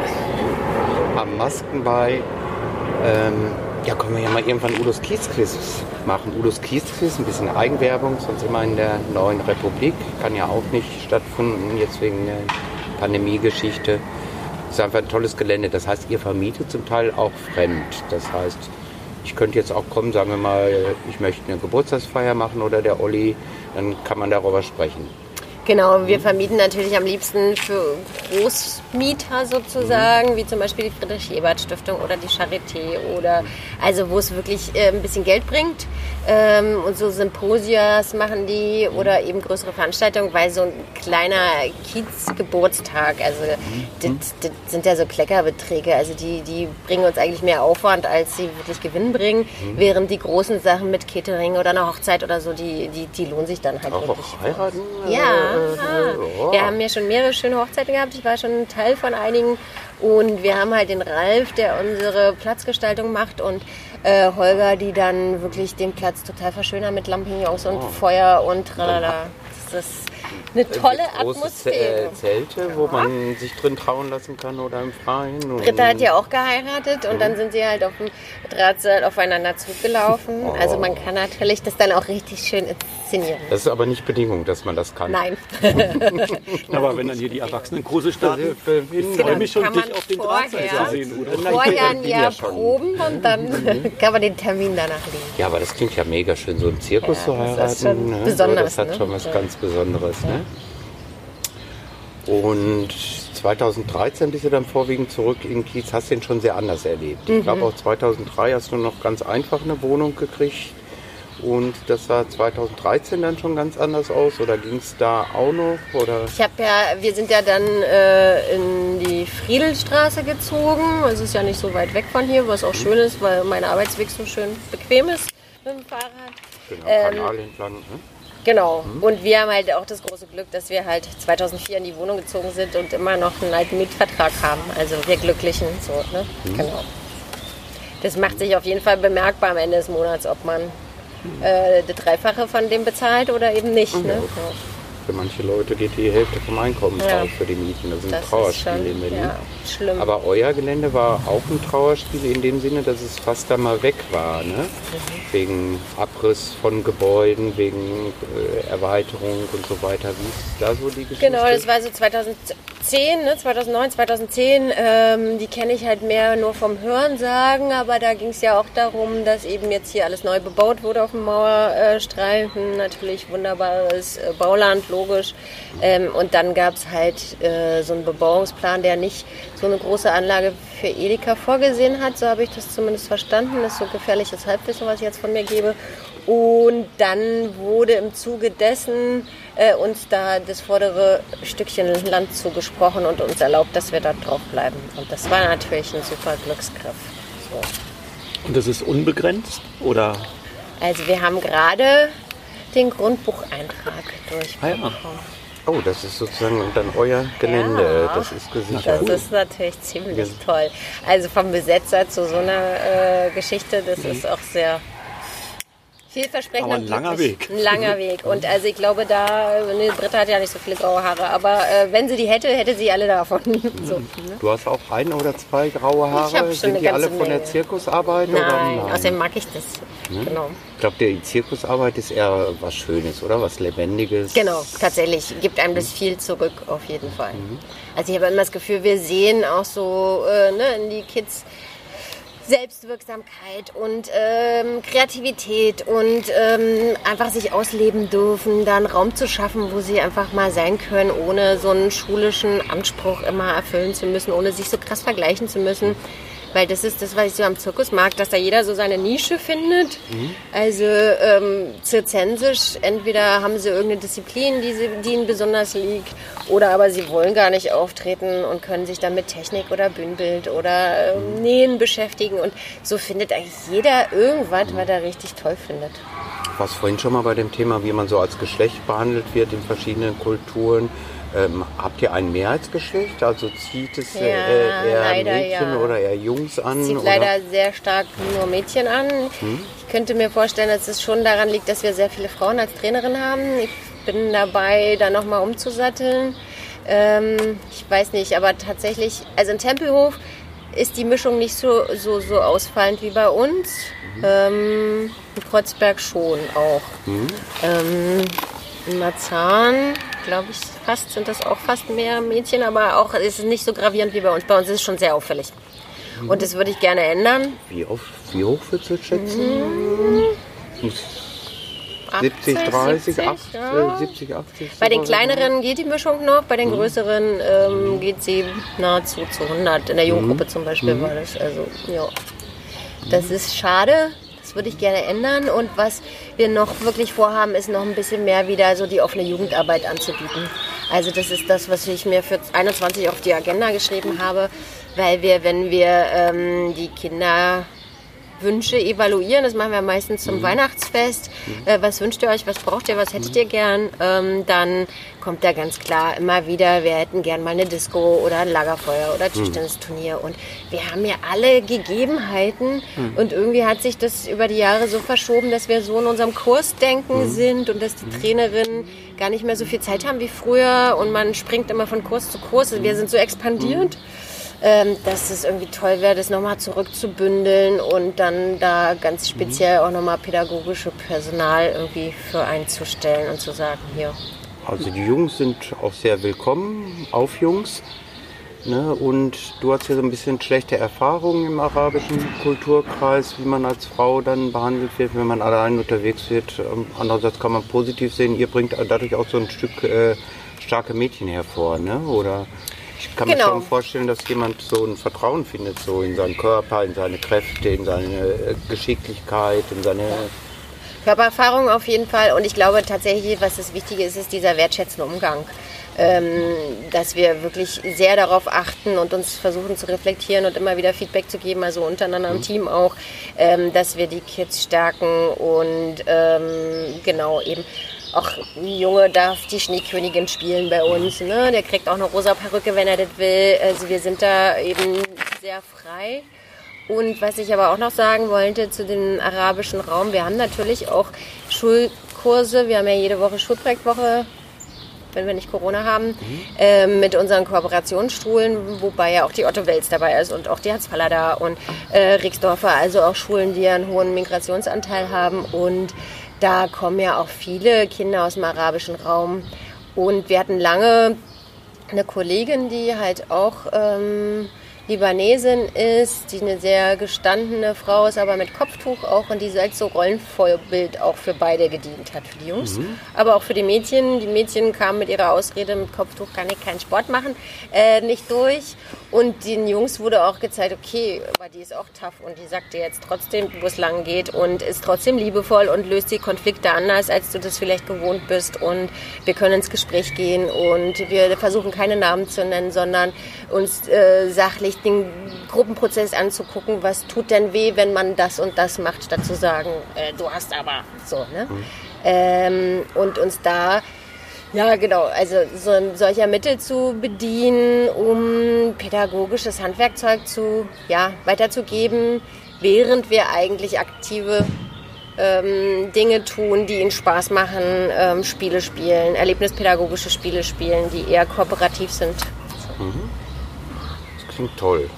haben Masken bei. Ähm, ja, können wir ja mal irgendwann Udos Kiezquiz machen. Udos Kiezquiz, ein bisschen Eigenwerbung, sonst immer in der neuen Republik. Kann ja auch nicht stattfinden, jetzt wegen der Pandemiegeschichte. Ist einfach ein tolles Gelände. Das heißt, ihr vermietet zum Teil auch fremd. Das heißt, ich könnte jetzt auch kommen, sagen wir mal, ich möchte eine Geburtstagsfeier machen oder der Olli, dann kann man darüber sprechen. Genau, wir vermieten natürlich am liebsten für Großmieter sozusagen, wie zum Beispiel die Friedrich-Ebert-Stiftung oder die Charité oder also wo es wirklich äh, ein bisschen Geld bringt. Ähm, und so Symposias machen die oder eben größere Veranstaltungen, weil so ein kleiner Kiez-Geburtstag, also das, das sind ja so Kleckerbeträge, also die, die bringen uns eigentlich mehr Aufwand, als sie wirklich Gewinn bringen, während die großen Sachen mit Catering oder einer Hochzeit oder so, die, die, die lohnen sich dann halt Auch, wirklich. auch heiraten? Ja, Wir haben ja schon mehrere schöne Hochzeiten gehabt. Ich war schon ein Teil von einigen. Und wir haben halt den Ralf, der unsere Platzgestaltung macht und äh, Holger, die dann wirklich den Platz total verschönern mit Lampignons und Oh. Feuer und tralala. Das ist eine tolle Große Atmosphäre. Ze- Zelte, wo man sich drin trauen lassen kann oder im Freien. Britta hat ja auch geheiratet und dann sind sie halt auf dem Drahtseil aufeinander zugelaufen. Oh. Also man kann natürlich das dann auch richtig schön inszenieren. Das ist aber nicht Bedingung, dass man das kann. Nein. Aber wenn dann hier die Erwachsenenkurse starten, Ich ich freue mich schon, Kann dich man auf den Drahtseil zu sehen, Udo. Vorher ein Jahr proben und dann kann man den Termin danach legen. Ja, aber das klingt ja mega schön, so ein Zirkus Ja, zu das heiraten. ist schon ne? besonders, Das hat ne? schon was Ja. ganz Besonderes. Ne? Und 2013 bist du dann vorwiegend zurück in Kiez, hast den schon sehr anders erlebt. Ich Mhm. glaube auch 2003 hast du noch ganz einfach eine Wohnung gekriegt. Und das sah 2013 dann schon ganz anders aus oder ging es da auch noch? Oder? Ich habe ja, wir sind ja dann äh, in die Friedelstraße gezogen. Es ist ja nicht so weit weg von hier, was auch schön ist, weil mein Arbeitsweg so schön bequem ist mit dem Fahrrad. Genau, Ähm, Kanal entlang. Ne? Genau. Und wir haben halt auch das große Glück, dass wir halt 2004 in die Wohnung gezogen sind und immer noch einen alten Mietvertrag haben. Also wir Glücklichen so, ne? Genau. Das macht sich auf jeden Fall bemerkbar am Ende des Monats, ob man äh, das Dreifache von dem bezahlt oder eben nicht. Ne? Ja. Für manche Leute geht die Hälfte vom Einkommen Ja. drauf für die Mieten. Das ist ein Das ist Trauerspiel schon in Berlin. ja, schlimm. Aber euer Gelände war auch ein Trauerspiel in dem Sinne, dass es fast da mal weg war. Ne? Mhm. Wegen Abriss von Gebäuden, wegen äh, Erweiterung und so weiter. Wie ist da so die Geschichte? Genau, das war so 2010, ne, 2009, 2010. Ähm, die kenne ich halt mehr nur vom Hörensagen, aber da ging es ja auch darum, dass eben jetzt hier alles neu bebaut wurde auf dem Mauerstreifen. Natürlich wunderbares äh, Bauland, logisch. Ähm, und dann gab es halt äh, so einen Bebauungsplan, der nicht so eine große Anlage für Edeka vorgesehen hat. So habe ich das zumindest verstanden. Das ist so gefährliches Halbwissen, was ich jetzt von mir gebe. Und dann wurde im Zuge dessen äh, uns da das vordere Stückchen Land zugesprochen und uns erlaubt, dass wir da drauf bleiben. Und das war natürlich ein super Glücksgriff. So. Und das ist unbegrenzt oder? Also wir haben gerade den Grundbucheintrag durchbekommen. Ah, ja. Oh, das ist sozusagen dann euer Gelände. Ja. Das ist gesichert. Das ist natürlich ziemlich toll. Also vom Besetzer zu so einer äh, Geschichte, das ist auch sehr vielversprechend. Aber ein langer. Weg. Ein langer Weg. Und also ich glaube, da, ne, Britta hat ja nicht so viele graue Haare, aber äh, wenn sie die hätte, hätte sie alle davon. so, ne? Du hast auch ein oder zwei graue Haare. Ich schon Sind eine die alle von der Menge. Zirkusarbeit? Nein, oder? Nein. außerdem mag ich das. Genau. Ich glaube, die Zirkusarbeit ist eher was Schönes, oder? Was Lebendiges. Genau, tatsächlich. Gibt einem das viel zurück, auf jeden Fall. Also ich habe immer das Gefühl, wir sehen auch so äh, ne, in die Kids Selbstwirksamkeit und ähm, Kreativität und ähm, einfach sich ausleben dürfen, da einen Raum zu schaffen, wo sie einfach mal sein können, ohne so einen schulischen Anspruch immer erfüllen zu müssen, ohne sich so krass vergleichen zu müssen. Weil das ist das, was ich so am Zirkus mag, dass da jeder so seine Nische findet. Also ähm, zirzensisch, entweder haben sie irgendeine Disziplin, die, sie, die ihnen besonders liegt, oder aber sie wollen gar nicht auftreten und können sich dann mit Technik oder Bühnenbild oder ähm, Nähen beschäftigen. Und so findet eigentlich jeder irgendwas, was er richtig toll findet. Du warst vorhin schon mal bei dem Thema, wie man so als Geschlecht behandelt wird in verschiedenen Kulturen. Ähm, habt ihr ein Mehrheitsgeschlecht? Also zieht es äh, Ja, eher leider Mädchen ja. oder eher Jungs an? Zieht oder? leider sehr stark nur Mädchen an. Ich könnte mir vorstellen, dass es schon daran liegt, dass wir sehr viele Frauen als Trainerin haben. Ich bin dabei, da nochmal umzusatteln. Ähm, ich weiß nicht, aber tatsächlich, also in Tempelhof ist die Mischung nicht so, so, so ausfallend wie bei uns. Ähm, in Kreuzberg schon auch. Ähm, in Marzahn, glaube ich, fast sind das auch fast mehr Mädchen, aber auch ist es nicht so gravierend wie bei uns. Bei uns ist es schon sehr auffällig. Und das würde ich gerne ändern. Wie, auf, wie hoch würdest du schätzen? Mhm. Muss 80, 70, 30, 70, 80, ja. äh, 70, 80? Bei den kleineren geht die Mischung noch, bei Mhm. den größeren ähm, geht sie nahezu zu 100. In der Jugendgruppe Mhm. zum Beispiel war das. Also, ja. Das ist schade. Das würde ich gerne ändern. Und was wir noch wirklich vorhaben, ist noch ein bisschen mehr wieder so die offene Jugendarbeit anzubieten. Also das ist das, was ich mir für 21 auf die Agenda geschrieben habe, weil wir, wenn wir ähm, die Kinder Wünsche evaluieren. Das machen wir meistens zum Weihnachtsfest. Äh, was wünscht ihr euch? Was braucht ihr? Was hättet ihr gern? Ähm, dann kommt da ganz klar immer wieder, wir hätten gern mal eine Disco oder ein Lagerfeuer oder Tischtennisturnier. Und wir haben ja alle Gegebenheiten. Und irgendwie hat sich das über die Jahre so verschoben, dass wir so in unserem Kursdenken sind und dass die Trainerinnen gar nicht mehr so viel Zeit haben wie früher. Und man springt immer von Kurs zu Kurs. Wir sind so expandiert ähm, dass es irgendwie toll wäre, das nochmal zurückzubündeln und dann da ganz speziell auch nochmal pädagogische Personal irgendwie für einzustellen und zu sagen, hier. Also die Jungs sind auch sehr willkommen, auf Jungs. Ne? Und du hast ja so ein bisschen schlechte Erfahrungen im arabischen Kulturkreis, wie man als Frau dann behandelt wird, wenn man allein unterwegs wird. Ähm, Andererseits kann man positiv sehen, ihr bringt dadurch auch so ein Stück äh, starke Mädchen hervor. Ne? Oder ich kann Genau. mir schon vorstellen, dass jemand so ein Vertrauen findet, so in seinen Körper, in seine Kräfte, in seine äh, Geschicklichkeit, in seine... Körpererfahrung auf jeden Fall. Und ich glaube tatsächlich, was das Wichtige ist, ist dieser wertschätzende Umgang. Ähm, dass wir wirklich sehr darauf achten und uns versuchen zu reflektieren und immer wieder Feedback zu geben, also untereinander im Team auch, ähm, dass wir die Kids stärken und ähm, genau eben auch ein Junge darf die Schneekönigin spielen bei uns. Ne? Der kriegt auch eine rosa Perücke, wenn er das will. Also wir sind da eben sehr frei. Und was ich aber auch noch sagen wollte zu dem arabischen Raum, wir haben natürlich auch Schulkurse, wir haben ja jede Woche Schulprojektwoche, wenn wir nicht Corona haben, äh, mit unseren Kooperationsschulen, wobei ja auch die Otto Wels dabei ist und auch die Hatzfaller da und äh, Rixdorfer, also auch Schulen, die ja einen hohen Migrationsanteil haben. Und da kommen ja auch viele Kinder aus dem arabischen Raum. Und wir hatten lange eine Kollegin, die halt auch ähm, Libanesin ist, die eine sehr gestandene Frau ist, aber mit Kopftuch auch und die als so Rollenvorbild auch für beide gedient hat, für die Jungs, mhm. aber auch für die Mädchen. Die Mädchen kamen mit ihrer Ausrede, mit Kopftuch kann ich keinen Sport machen, äh, nicht durch. Und den Jungs wurde auch gezeigt, okay, aber die ist auch tough und die sagt dir jetzt trotzdem, wo es lang geht und ist trotzdem liebevoll und löst die Konflikte anders, als du das vielleicht gewohnt bist. Und wir können ins Gespräch gehen und wir versuchen keine Namen zu nennen, sondern uns äh, sachlich den Gruppenprozess anzugucken, was tut denn weh, wenn man das und das macht, statt zu sagen, äh, du hast aber so. Ne? Mhm. Ähm, und uns da ja, genau. Also so ein solcher Mittel zu bedienen, um pädagogisches Handwerkzeug zu, ja, weiterzugeben, während wir eigentlich aktive ähm, Dinge tun, die ihnen Spaß machen, ähm, Spiele spielen, erlebnispädagogische Spiele spielen, die eher kooperativ sind. Mhm. Klingt toll.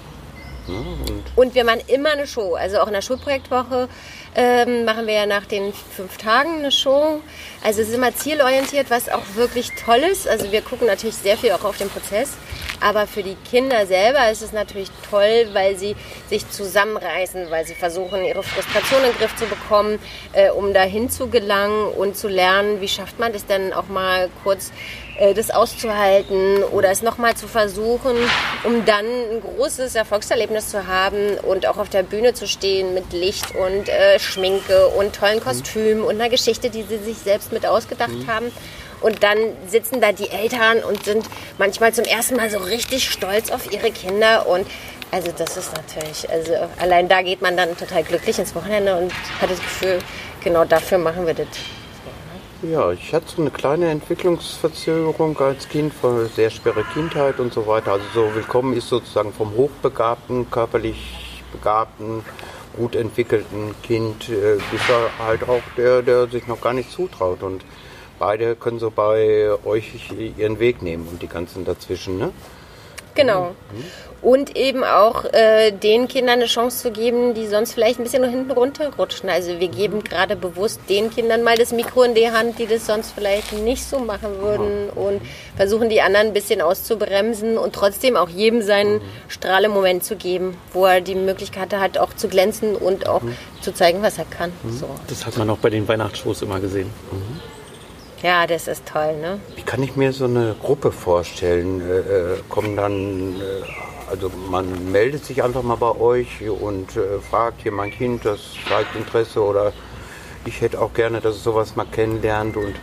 Und wir machen immer eine Show. Also auch in der Schulprojektwoche ähm, machen wir ja nach den fünf Tagen eine Show. Also es ist immer zielorientiert, was auch wirklich toll ist. Also wir gucken natürlich sehr viel auch auf den Prozess. Aber für die Kinder selber ist es natürlich toll, weil sie sich zusammenreißen, weil sie versuchen, ihre Frustration in den Griff zu bekommen, äh, um dahin zu gelangen und zu lernen, wie schafft man das denn auch mal kurz äh, das auszuhalten oder es nochmal zu versuchen, um dann ein großes Erfolgserlebnis zu haben und auch auf der Bühne zu stehen mit Licht und äh, Schminke und tollen Kostümen und einer Geschichte, die sie sich selbst mit ausgedacht mhm. haben. Und dann sitzen da die Eltern und sind manchmal zum ersten Mal so richtig stolz auf ihre Kinder. Und also das ist natürlich, also allein da geht man dann total glücklich ins Wochenende und hat das Gefühl, genau dafür machen wir das. Ja, ich hatte so eine kleine Entwicklungsverzögerung als Kind, von sehr schwere Kindheit und so weiter. Also so willkommen ist sozusagen vom hochbegabten, körperlich begabten, gut entwickelten Kind äh, bis halt auch der, der sich noch gar nicht zutraut. Und beide können so bei euch ihren Weg nehmen und die ganzen dazwischen, ne? Genau. Mhm. Und eben auch äh, den Kindern eine Chance zu geben, die sonst vielleicht ein bisschen hinten runterrutschen. Also wir geben gerade bewusst den Kindern mal das Mikro in die Hand, die das sonst vielleicht nicht so machen würden und versuchen die anderen ein bisschen auszubremsen und trotzdem auch jedem seinen. Strahlemoment zu geben, wo er die Möglichkeit hat, auch zu glänzen und auch mhm. zu zeigen, was er kann. Mhm. So. Das hat man auch bei den Weihnachtsshows immer gesehen. Mhm. Ja, das ist toll, ne? Wie kann ich mir so eine Gruppe vorstellen? Äh, äh, kommen dann, äh, also man meldet sich einfach mal bei euch und äh, fragt hier mein Kind, das zeigt Interesse oder ich hätte auch gerne, dass es sowas mal kennenlernt und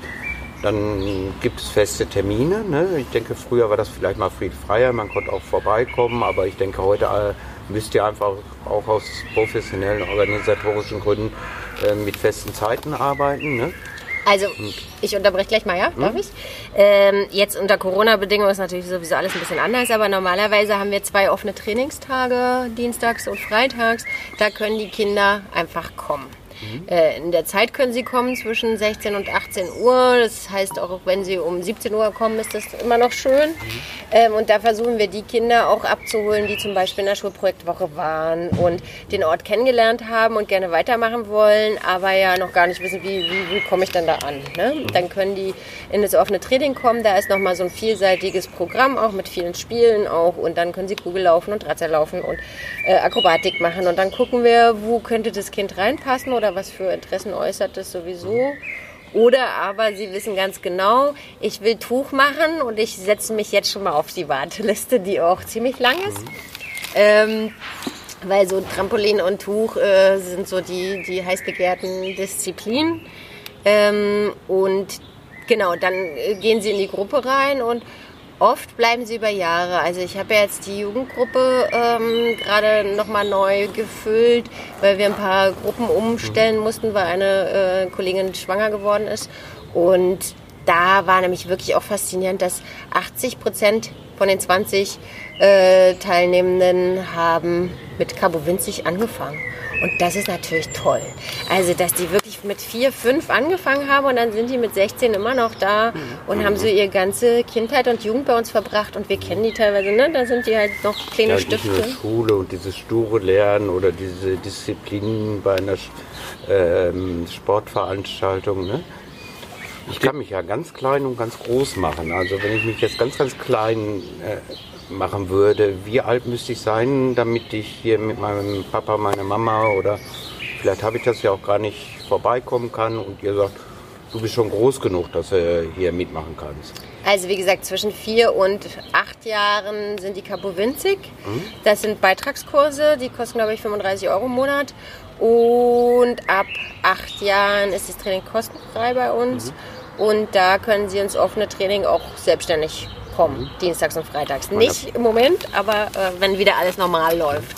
dann gibt es feste Termine. Ne? Ich denke, früher war das vielleicht mal friedfreier, man konnte auch vorbeikommen, aber ich denke, heute äh, müsst ihr einfach auch aus professionellen organisatorischen Gründen äh, mit festen Zeiten arbeiten. Ne? Also, ich unterbreche gleich mal, ja? Darf hm? ich? Ähm, jetzt unter Corona-Bedingungen ist natürlich sowieso alles ein bisschen anders, aber normalerweise haben wir zwei offene Trainingstage, dienstags und freitags. Da können die Kinder einfach kommen. Mhm. in der Zeit können sie kommen zwischen 16 und 18 Uhr. Das heißt, auch wenn sie um 17 Uhr kommen, ist das immer noch schön. Mhm. Ähm, und da versuchen wir die Kinder auch abzuholen, die zum Beispiel in der Schulprojektwoche waren und den Ort kennengelernt haben und gerne weitermachen wollen, aber ja noch gar nicht wissen, wie, wie, wie komme ich dann da an. Ne? Mhm. Dann können die in das offene Training kommen. Da ist nochmal so ein vielseitiges Programm, auch mit vielen Spielen auch. Und dann können sie Kugel laufen und Drahtseil laufen und äh, Akrobatik machen. Und dann gucken wir, wo könnte das Kind reinpassen oder oder was für Interessen äußert es sowieso. Oder aber sie wissen ganz genau, ich will Tuch machen und ich setze mich jetzt schon mal auf die Warteliste, die auch ziemlich lang ist. Mhm. Ähm, weil so Trampolin und Tuch äh, sind so die, die heiß begehrten Disziplinen. Ähm, und genau, dann äh, gehen sie in die Gruppe rein und Oft bleiben sie über Jahre. Also ich habe ja jetzt die Jugendgruppe ähm, gerade nochmal neu gefüllt, weil wir ein paar Gruppen umstellen mussten, weil eine äh, Kollegin schwanger geworden ist. Und da war nämlich wirklich auch faszinierend, dass 80 Prozent von den 20 äh, Teilnehmenden haben mit Cabo Winzig angefangen. Und das ist natürlich toll. Also, dass die wirklich mit vier, fünf angefangen haben und dann sind die mit 16 immer noch da und haben so ihre ganze Kindheit und Jugend bei uns verbracht und wir kennen die teilweise, ne? Da sind die halt noch kleine ja, Stifte. Nur Schule und dieses sture Lernen oder diese Disziplinen bei einer ähm, Sportveranstaltung, ne? Ich kann mich ja ganz klein und ganz groß machen. Also wenn ich mich jetzt ganz, ganz klein äh, machen würde, wie alt müsste ich sein, damit ich hier mit meinem Papa, meiner Mama oder vielleicht habe ich das ja auch gar nicht vorbeikommen kann und ihr sagt, du bist schon groß genug, dass du hier mitmachen kannst. Also wie gesagt, zwischen vier und acht Jahren sind die Kapo winzig. Das sind Beitragskurse, die kosten glaube ich 35 Euro im Monat. Und ab acht Jahren ist das Training kostenfrei bei uns. Und da können Sie ins offene Training auch selbstständig kommen, dienstags und freitags. Nicht im Moment, aber äh, wenn wieder alles normal läuft.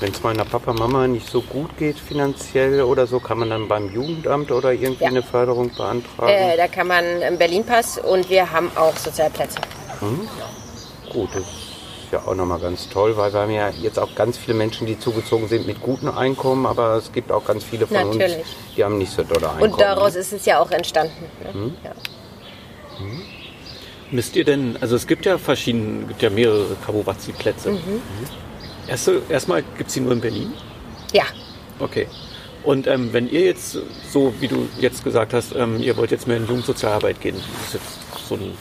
Wenn es meiner Papa, Mama nicht so gut geht finanziell oder so, kann man dann beim Jugendamt oder irgendwie Ja. eine Förderung beantragen? Äh, da kann man einen Berlin-Pass und wir haben auch Sozialplätze. Gut, das ist ja auch nochmal ganz toll, weil wir haben ja jetzt auch ganz viele Menschen, die zugezogen sind mit gutem Einkommen, aber es gibt auch ganz viele von uns, Natürlich. die haben nicht so dolle Einkommen. Und daraus ist es ja auch entstanden. Ne? Hm? Ja. Müsst ihr denn, also es gibt ja verschiedene, gibt ja mehrere Kabuwazi-Plätze. Mhm. Erste, erstmal gibt es die nur in Berlin? ja, Okay. Und ähm, wenn ihr jetzt, so wie du jetzt gesagt hast, ähm, ihr wollt jetzt mehr in Jugendsozialarbeit gehen, das ist jetzt so ein,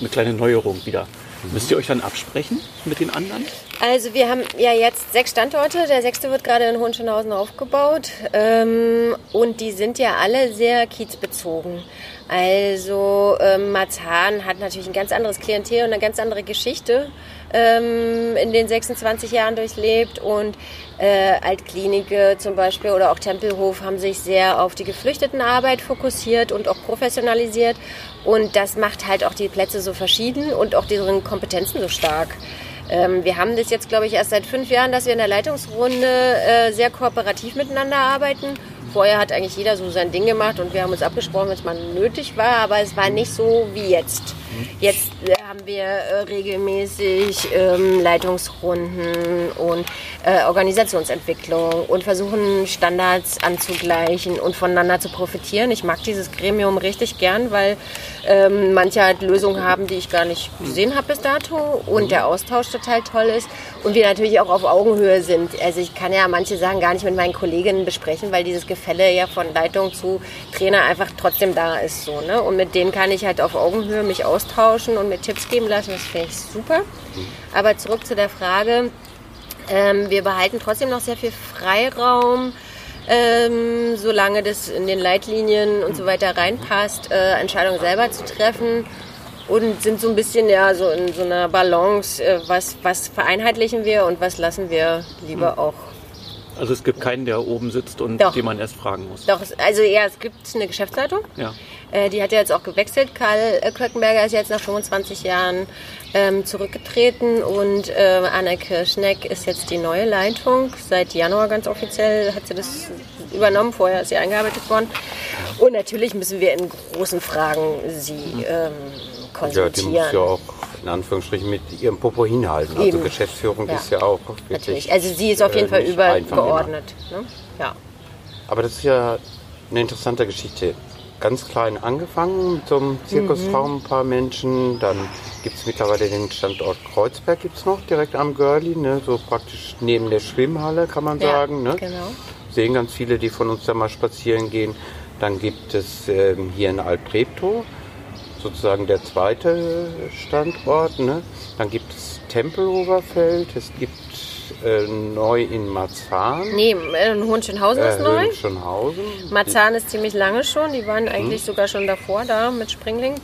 eine kleine Neuerung wieder. Müsst ihr euch dann absprechen mit den anderen? Also wir haben ja jetzt sechs Standorte. Der sechste wird gerade in Hohenschönhausen aufgebaut. Ähm, und die sind ja alle sehr kiezbezogen. Also ähm, Marzahn hat natürlich ein ganz anderes Klientel und eine ganz andere Geschichte ähm, in den 26 Jahren durchlebt. Und äh, Altklinike zum Beispiel oder auch Tempelhof haben sich sehr auf die Geflüchtetenarbeit fokussiert und auch professionalisiert. Und das macht halt auch die Plätze so verschieden und auch deren Kompetenzen so stark. Ähm, wir haben das jetzt, glaube ich, erst seit fünf Jahren, dass wir in der Leitungsrunde äh, sehr kooperativ miteinander arbeiten. Vorher hat eigentlich jeder so sein Ding gemacht und wir haben uns abgesprochen, wenn es mal nötig war, aber es war nicht so wie jetzt. Jetzt äh, haben wir äh, regelmäßig ähm, Leitungsrunden und äh, Organisationsentwicklung und versuchen Standards anzugleichen und voneinander zu profitieren. Ich mag dieses Gremium richtig gern, weil ähm, manche halt Lösungen haben, die ich gar nicht gesehen habe bis dato und der Austausch total toll ist und wir natürlich auch auf Augenhöhe sind. Also ich kann ja manche Sachen gar nicht mit meinen Kolleginnen besprechen, weil dieses Gefälle ja von Leitung zu Trainer einfach trotzdem da ist. So, ne? Und mit denen kann ich halt auf Augenhöhe mich austauschen und mir Tipps geben lassen. Das finde ich super. Aber zurück zu der Frage. Ähm, wir behalten trotzdem noch sehr viel Freiraum, ähm, solange das in den Leitlinien und so weiter reinpasst, äh, Entscheidungen selber zu treffen und sind so ein bisschen ja so in so einer Balance, äh, was, was vereinheitlichen wir und was lassen wir lieber auch. Also es gibt keinen, der oben sitzt und Doch. den man erst fragen muss. Doch, also ja, es gibt eine Geschäftsleitung. Ja. Äh, die hat ja jetzt auch gewechselt. Karl äh, Köckenberger ist jetzt nach 25 Jahren ähm, zurückgetreten und äh, Anne Kirschneck ist jetzt die neue Leitung. Seit Januar ganz offiziell hat sie das übernommen. Vorher ist sie eingearbeitet worden. Und natürlich müssen wir in großen Fragen sie ähm, Ja, die konsultieren. muss ja auch in Anführungsstrichen mit ihrem Popo hinhalten. Also Eben. Geschäftsführung Ja. ist ja auch wirklich. natürlich. Also sie ist auf jeden äh, Fall übergeordnet. Ne? Ja. Aber das ist ja eine interessante Geschichte. Ganz klein angefangen mit so einem Zirkusraum, ein paar Menschen. Dann gibt es mittlerweile den Standort Kreuzberg gibt's noch, direkt am Görli, ne? so praktisch neben der Schwimmhalle, kann man Ja, sagen. Ne? genau. Sehen ganz viele, die von uns da mal spazieren gehen. Dann gibt es ähm, hier in Altreptow, sozusagen der zweite Standort. Ne? Dann gibt es Tempeloberfeld, es gibt äh, neu in Marzahn. Nee, in Hohenschönhausen ist äh, neu. Höhenschönhausen. Marzahn ist ziemlich lange schon. Die waren eigentlich sogar schon davor da mit Springling.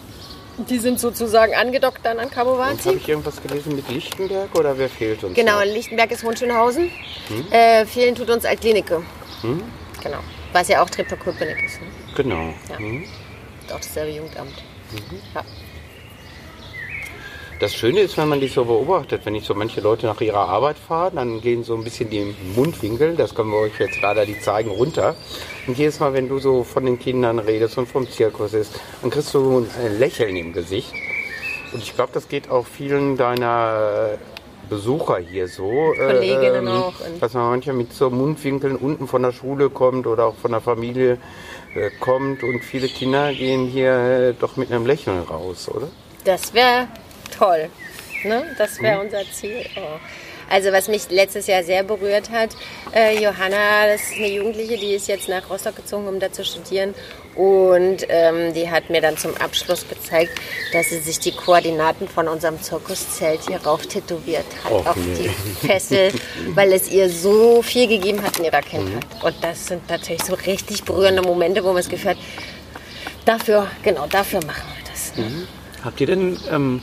Die sind sozusagen angedockt dann an Cabo Und habe ich irgendwas gelesen mit Lichtenberg oder wer fehlt uns? Genau, noch? in Lichtenberg ist Hohenschönhausen. Äh, fehlen tut uns Altklinike. Genau. Was ja auch Treptow-Köpenick ist. Ne? Genau. Ja. Hm. Ist auch dasselbe Jugendamt. Ja. Das Schöne ist, wenn man die so beobachtet, wenn ich so manche Leute nach ihrer Arbeit fahre, dann gehen so ein bisschen die Mundwinkel, das können wir euch jetzt gerade die zeigen, runter. Und jedes Mal, wenn du so von den Kindern redest und vom Zirkus ist, dann kriegst du ein Lächeln im Gesicht. Und ich glaube, das geht auch vielen deiner Besucher hier so. äh, Kolleginnen auch. Dass man manchmal mit so Mundwinkeln unten von der Schule kommt oder auch von der Familie äh, kommt und viele Kinder gehen hier äh, doch mit einem Lächeln raus, oder? Das wäre toll. Ne? Das wäre unser Ziel. Oh. Also was mich letztes Jahr sehr berührt hat, äh, Johanna, das ist eine Jugendliche, die ist jetzt nach Rostock gezogen, um da zu studieren. Und ähm, die hat mir dann zum Abschluss gezeigt, dass sie sich die Koordinaten von unserem Zirkuszelt hier rauf tätowiert hat, Och, auf nee. die Fessel, weil es ihr so viel gegeben hat in ihrer Kindheit. Und das sind natürlich so richtig berührende Momente, wo man das Gefühl hat, dafür, genau dafür machen wir das. Ne? Habt ihr denn ähm,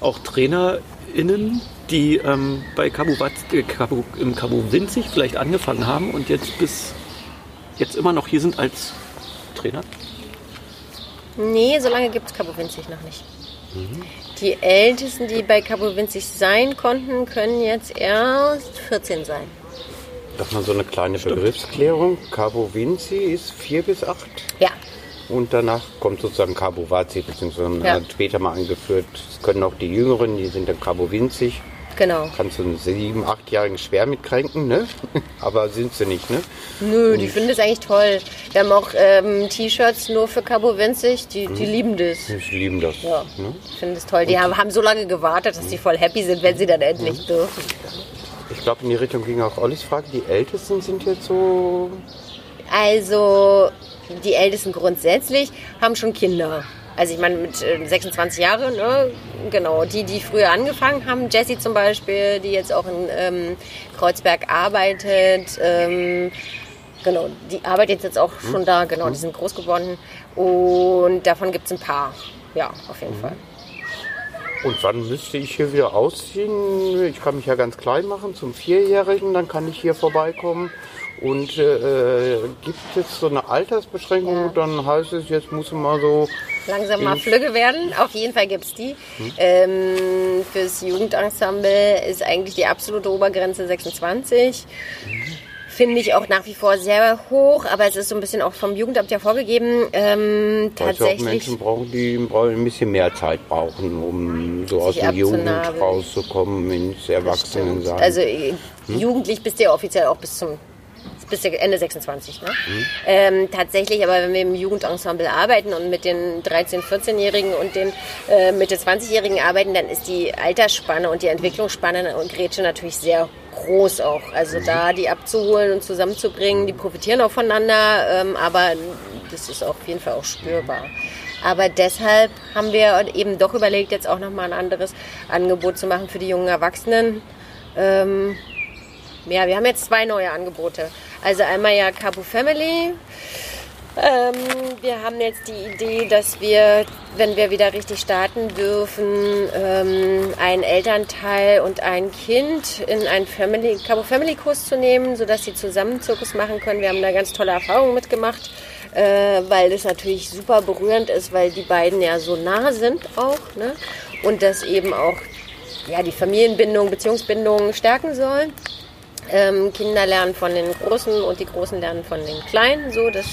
auch TrainerInnen, die ähm, bei Cabo, Wat, äh, Cabo, im Cabo Winzig vielleicht angefangen haben und jetzt bis jetzt immer noch hier sind als Trainer? Nee, so lange gibt es Cabo Winzig noch nicht. Die Ältesten, die bei Cabo Winzig sein konnten, können jetzt erst 14 sein. Doch mal so eine kleine Begriffsklärung. Cabo Vinci ist vier bis acht. Ja, Und danach kommt sozusagen Cabo Vazi, beziehungsweise Ja. später mal angeführt. Es können auch die Jüngeren, die sind dann Cabo Vinci. genau. Kannst du einen sieben, achtjährigen schwer mitkränken, ne? Aber sind sie nicht, ne? Nö, die finden das eigentlich toll. Wir haben auch ähm, T-Shirts nur für Cabo Winzig, die, die lieben das. Ich lieben das. Ja, Ne? ich finde das toll. Die haben, haben so lange gewartet, dass die voll happy sind, wenn sie dann endlich dürfen. Ich glaube, in die Richtung ging auch Ollis Frage. Die Ältesten sind jetzt so. Also die Ältesten grundsätzlich haben schon Kinder. Also ich meine mit äh, 26 Jahren, ne? genau, die, die früher angefangen haben, Jessie zum Beispiel, die jetzt auch in ähm, Kreuzberg arbeitet, ähm, genau, die arbeitet jetzt auch schon da, genau, die sind groß geworden und davon gibt es ein paar, ja, auf jeden Fall. Und wann müsste ich hier wieder ausziehen? Ich kann mich ja ganz klein machen zum Vierjährigen, dann kann ich hier vorbeikommen. Und äh, gibt es so eine Altersbeschränkung? Ja. Dann heißt es, jetzt muss man mal so. Langsam mal flügge werden. Auf jeden Fall gibt es die. Ähm, fürs Jugendensemble ist eigentlich die absolute Obergrenze 26. Finde ich auch nach wie vor sehr hoch, aber es ist so ein bisschen auch vom Jugendamt ja vorgegeben. Ähm, ja auch tatsächlich. Menschen brauchen, die brauchen ein bisschen mehr Zeit brauchen, um so aus der Jugend rauszukommen ins Erwachsenensein. Also äh, jugendlich bist du ja offiziell auch bis zum bis Ende 26. Ne? Mhm. Ähm, tatsächlich, aber wenn wir im Jugendensemble arbeiten und mit den 13-, 14-Jährigen und den äh, Mitte 20-Jährigen arbeiten, dann ist die Altersspanne und die Entwicklungsspanne und Grätsche natürlich sehr groß auch. Also da die abzuholen und zusammenzubringen, die profitieren auch voneinander, ähm, aber das ist auf jeden Fall auch spürbar. Aber deshalb haben wir eben doch überlegt, jetzt auch nochmal ein anderes Angebot zu machen für die jungen Erwachsenen. Ähm, ja, wir haben jetzt zwei neue Angebote. Also einmal ja Cabo Family. Ähm, wir haben jetzt die Idee, dass wir, wenn wir wieder richtig starten dürfen, ähm, einen Elternteil und ein Kind in einen Family, Cabo Family Kurs zu nehmen, sodass sie zusammen Zirkus machen können. Wir haben da ganz tolle Erfahrungen mitgemacht, äh, weil das natürlich super berührend ist, weil die beiden ja so nah sind auch. Ne? Und das eben auch ja, die Familienbindung, Beziehungsbindung stärken soll. Ähm, Kinder lernen von den Großen und die Großen lernen von den Kleinen. So, das